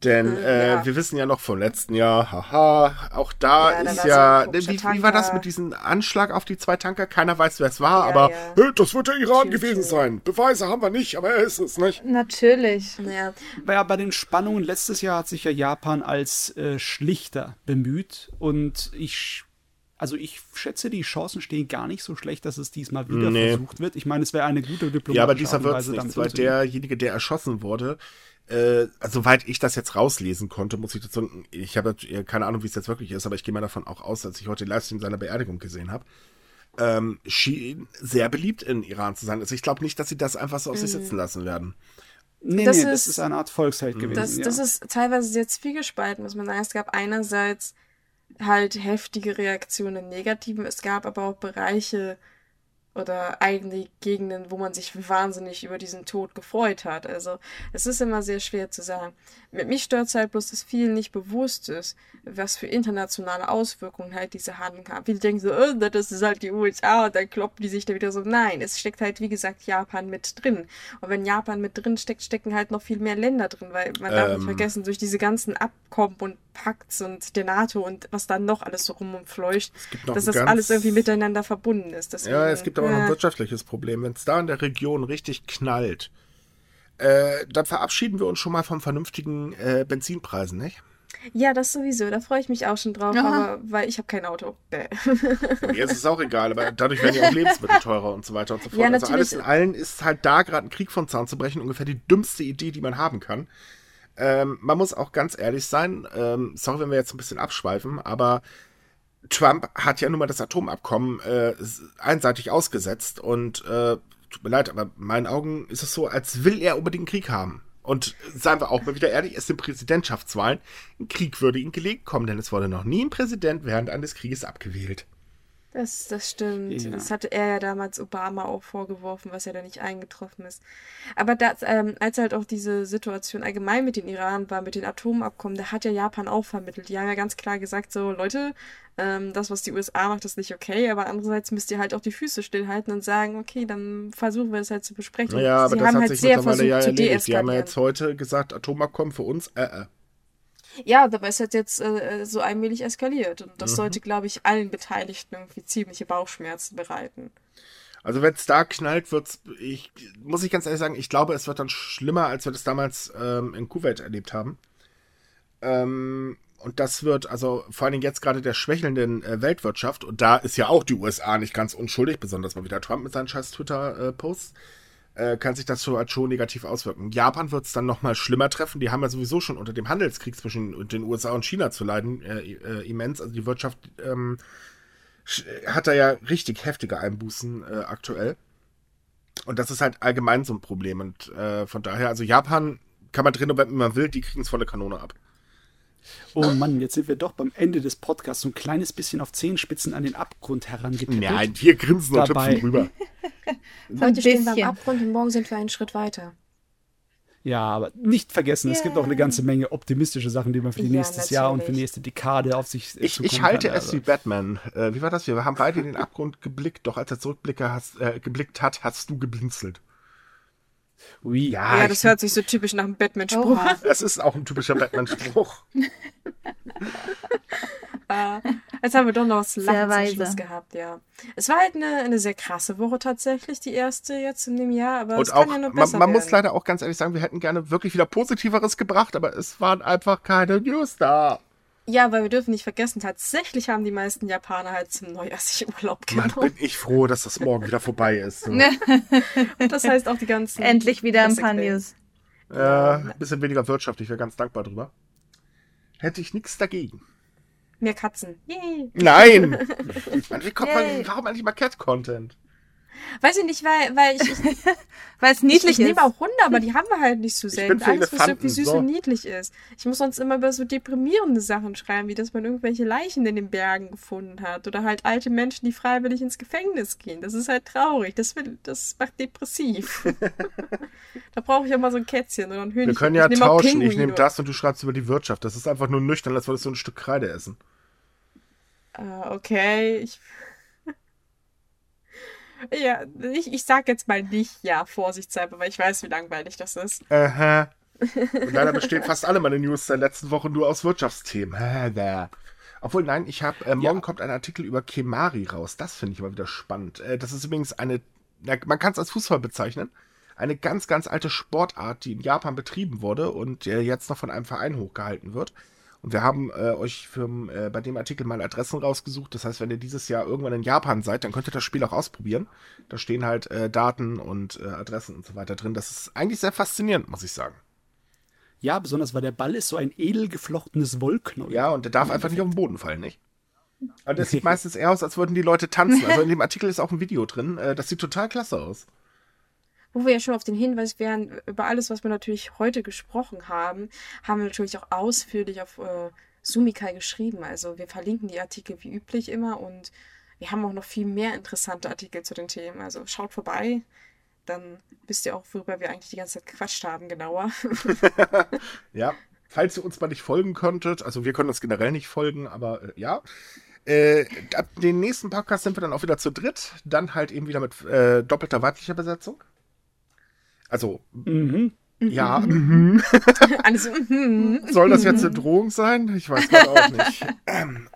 Denn mhm, äh, ja. wir wissen ja noch vom letzten Jahr, haha, auch da ja, ist ja, wie, wie, war das mit diesem Anschlag auf die zwei Tanker? Keiner weiß, wer es war, ja, aber hey, das wird der Iran Tschüss, gewesen sein. Beweise haben wir nicht, aber er ist es, nicht? Natürlich. Ja. ja, bei den Spannungen letztes Jahr hat sich ja Japan als äh, Schlichter bemüht und ich also ich schätze, die Chancen stehen gar nicht so schlecht, dass es diesmal wieder nee. versucht wird. Ich meine, es wäre eine gute Diplomatie. Ja, aber dieser wird es nicht, weil derjenige, der erschossen wurde, äh, also, soweit ich das jetzt rauslesen konnte, muss ich dazu, ich habe keine Ahnung, wie es jetzt wirklich ist, aber ich gehe mal davon auch aus, dass ich heute den Livestream seiner Beerdigung gesehen habe, ähm, schien sehr beliebt in Iran zu sein. Also ich glaube nicht, dass sie das einfach so auf sich mhm. sitzen lassen werden. Nee, das nee, ist, das ist eine Art Volksheld gewesen. Das, ja. das ist teilweise sehr zwiegespalten, muss man sagen. Es gab einerseits halt heftige Reaktionen Negativen. Es gab aber auch Bereiche, oder eigene Gegenden, wo man sich wahnsinnig über diesen Tod gefreut hat. Also es ist immer sehr schwer zu sagen. Mit mich stört es halt bloß, dass vielen nicht bewusst ist, was für internationale Auswirkungen halt diese Handlung haben. Viele denken so, oh, das ist halt die USA und dann kloppen die sich da wieder so. Nein, es steckt halt, wie gesagt, Japan mit drin. Und wenn Japan mit drin steckt, stecken halt noch viel mehr Länder drin, weil man ähm, darf nicht ähm. vergessen, durch diese ganzen Abkommen und Pakts und der NATO und was dann noch alles so rum und fleucht, dass das alles irgendwie miteinander verbunden ist. Deswegen, ja, es gibt aber auch ein wirtschaftliches Problem. Wenn es da in der Region richtig knallt, äh, dann verabschieden wir uns schon mal von vernünftigen äh, Benzinpreisen, nicht? Ja, das sowieso. Da freue ich mich auch schon drauf, aber weil ich habe kein Auto. Bäh. Mir ist es auch egal, aber dadurch werden ja auch Lebensmittel teurer und so weiter und so fort. Ja, also alles in allen ist halt da gerade ein Krieg von Zaun zu brechen ungefähr die dümmste Idee, die man haben kann. Ähm, man muss auch ganz ehrlich sein, ähm, sorry, wenn wir jetzt ein bisschen abschweifen, aber Trump hat ja nun mal das Atomabkommen äh, einseitig ausgesetzt und äh, tut mir leid, aber in meinen Augen ist es so, als will er unbedingt Krieg haben. Und seien wir auch mal wieder ehrlich, es sind Präsidentschaftswahlen. Ein Krieg würde ihm gelegt kommen, denn es wurde noch nie ein Präsident während eines Krieges abgewählt. Das, das stimmt. Ja. Das hatte er ja damals Obama auch vorgeworfen, was ja da nicht eingetroffen ist. Aber das, ähm, als halt auch diese Situation allgemein mit den Iran war, mit den Atomabkommen, da hat ja Japan auch vermittelt. Die haben ja ganz klar gesagt, so Leute, ähm, das, was die USA macht, ist nicht okay, aber andererseits müsst ihr halt auch die Füße stillhalten und sagen, okay, dann versuchen wir das halt zu besprechen. Ja, aber Sie das haben hat halt sich sehr versucht ja zu deeskalieren. Die haben ja jetzt heute gesagt, Atomabkommen für uns, äh, äh. Ja, dabei ist es jetzt äh, so allmählich eskaliert. Und das mhm. sollte, glaube ich, allen Beteiligten irgendwie ziemliche Bauchschmerzen bereiten. Also wenn es da knallt, wird's, ich muss ich ganz ehrlich sagen, ich glaube, es wird dann schlimmer, als wir das damals ähm, in Kuwait erlebt haben. Ähm, und das wird, also vor allen Dingen jetzt gerade der schwächelnden äh, Weltwirtschaft, und da ist ja auch die USA nicht ganz unschuldig, besonders mal wieder Trump mit seinen scheiß Twitter-Posts. Äh, äh, kann sich das als schon negativ auswirken. Japan wird es dann nochmal schlimmer treffen. Die haben ja sowieso schon unter dem Handelskrieg zwischen den USA und China zu leiden, äh, äh, immens. Also die Wirtschaft ähm, hat da ja richtig heftige Einbußen äh, aktuell. Und das ist halt allgemein so ein Problem. Und äh, von daher, also Japan kann man drin, wenn man will, die kriegen es volle Kanone ab. Oh Mann, jetzt sind wir doch beim Ende des Podcasts so ein kleines bisschen auf Zehenspitzen an den Abgrund herangetippelt. Nein, wir grinsen und hüpfen rüber. [LAUGHS] Heute stehen wir am Abgrund und morgen sind wir einen Schritt weiter. Ja, aber nicht vergessen, yeah. es gibt auch eine ganze Menge optimistische Sachen, die man für ja, nächstes natürlich. Jahr und für die nächste Dekade auf sich Ich, ich halte kann, es also. wie Batman. Äh, wie war das? Wir haben beide in den Abgrund geblickt, doch als er zurückblicke hast, äh, geblickt hat, hast du geblinzelt. Ui. Ja, ja das hört sich so typisch nach einem Batman-Spruch an. Das ist auch ein typischer Batman-Spruch. [LAUGHS] äh, jetzt haben wir doch noch was Lachen gehabt, ja. Es war halt eine, eine sehr krasse Woche tatsächlich, die erste jetzt in dem Jahr, aber Und es auch, kann ja noch besser Man, man muss leider auch ganz ehrlich sagen, wir hätten gerne wirklich wieder Positiveres gebracht, aber es waren einfach keine News da. Ja, weil wir dürfen nicht vergessen, tatsächlich haben die meisten Japaner halt zum Neujahr sich Urlaub genommen. Mann, bin ich froh, dass das morgen wieder vorbei ist. So. Und [LAUGHS] das heißt auch die ganzen... Endlich wieder ein paar News. Ja, ein bisschen weniger wirtschaftlich, wäre ganz dankbar drüber. Hätte ich nichts dagegen. Mehr Katzen. Yay. Nein! [LAUGHS] Wie kommt man, warum eigentlich mal Cat-Content? Weiß ich nicht, weil, weil ich. weil es niedlich ich, ich ist. Ich nehme auch Hunde, aber die haben wir halt nicht so selten. Alles, was irgendwie süß so. und niedlich ist. Ich muss sonst immer über so deprimierende Sachen schreiben, wie dass man irgendwelche Leichen in den Bergen gefunden hat. Oder halt alte Menschen, die freiwillig ins Gefängnis gehen. Das ist halt traurig. Das, will, das macht depressiv. [LAUGHS] da brauche ich auch mal so ein Kätzchen oder ein Hühnchen. Wir können ja ich tauschen. Ich nehme das und du schreibst über die Wirtschaft. Das ist einfach nur nüchtern, als würdest du ein Stück Kreide essen. Uh, okay. Ich ja, ich, ich sag jetzt mal nicht ja, vorsichtshalber, weil ich weiß, wie langweilig das ist. Aha. [LAUGHS] Und leider bestehen fast alle meine News der letzten Woche nur aus Wirtschaftsthemen. Obwohl, nein, ich habe, äh, morgen ja. kommt ein Artikel über Kemari raus. Das finde ich immer wieder spannend. Äh, das ist übrigens eine, ja, man kann es als Fußball bezeichnen, eine ganz, ganz alte Sportart, die in Japan betrieben wurde und äh, jetzt noch von einem Verein hochgehalten wird. Und wir haben äh, euch für, äh, bei dem Artikel mal Adressen rausgesucht. Das heißt, wenn ihr dieses Jahr irgendwann in Japan seid, dann könnt ihr das Spiel auch ausprobieren. Da stehen halt äh, Daten und äh, Adressen und so weiter drin. Das ist eigentlich sehr faszinierend, muss ich sagen. Ja, besonders weil der Ball ist so ein edel geflochtenes Wollknäuel. Ja, und der darf einfach nicht auf den Boden fallen, nicht? Und das [LAUGHS] sieht meistens eher aus, als würden die Leute tanzen. Also in dem Artikel ist auch ein Video drin. Äh, das sieht total klasse aus wo wir ja schon auf den Hinweis wären, über alles, was wir natürlich heute gesprochen haben, haben wir natürlich auch ausführlich auf äh, Sumikai geschrieben. Also wir verlinken die Artikel wie üblich immer und wir haben auch noch viel mehr interessante Artikel zu den Themen. Also schaut vorbei, dann wisst ihr auch, worüber wir eigentlich die ganze Zeit gequatscht haben, genauer. [LAUGHS] [LAUGHS] ja, falls ihr uns mal nicht folgen könntet, also wir können uns generell nicht folgen, aber äh, ja. Äh, ab dem nächsten Podcast sind wir dann auch wieder zu dritt, dann halt eben wieder mit äh, doppelter weiblicher Besetzung. Also, mhm. Ja. Mhm. [LAUGHS] Alles, mhm. Soll das jetzt eine Drohung sein? Ich weiß gerade auch nicht.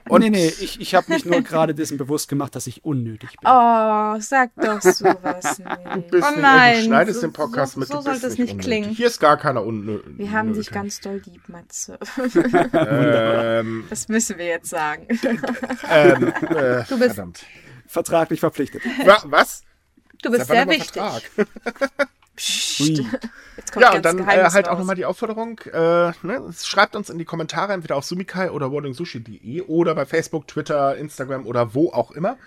Und nee, nee, ich, ich habe mich nur gerade dessen bewusst gemacht, dass ich unnötig bin. Oh, sag doch sowas [LAUGHS] nicht. oh nein. Du schneidest so, den Podcast so, mit, so sollte es nicht unnötig. klingen. Hier ist gar keiner unnötig. Wir haben dich ganz doll lieb, Matze. [LAUGHS] ähm, das müssen wir jetzt sagen. ähm, äh, du bist verdammt. vertraglich verpflichtet. Was? Du bist sehr wichtig. Psst. ja, und dann äh, halt raus. auch nochmal die Aufforderung, äh, ne, schreibt uns in die Kommentare, entweder auf sumikai oder wordingsushi.de oder bei Facebook, Twitter, Instagram oder wo auch immer.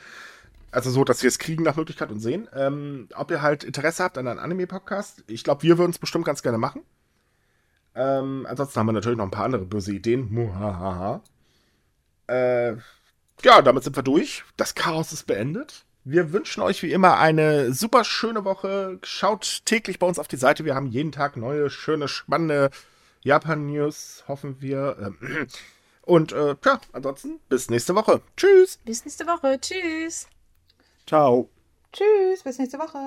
Also so, dass wir es kriegen nach Möglichkeit und sehen. Ähm, ob ihr halt Interesse habt an einem Anime-Podcast. Ich glaube, wir würden es bestimmt ganz gerne machen. Ähm, ansonsten haben wir natürlich noch ein paar andere böse Ideen. Muhahaha. Äh, ja, damit sind wir durch. Das Chaos ist beendet. Wir wünschen euch wie immer eine super schöne Woche. Schaut täglich bei uns auf die Seite. Wir haben jeden Tag neue, schöne, spannende Japan-News, hoffen wir. Ähm, und äh, ja, ansonsten bis nächste Woche. Tschüss. Bis nächste Woche. Tschüss. Ciao. Tschüss. Bis nächste Woche.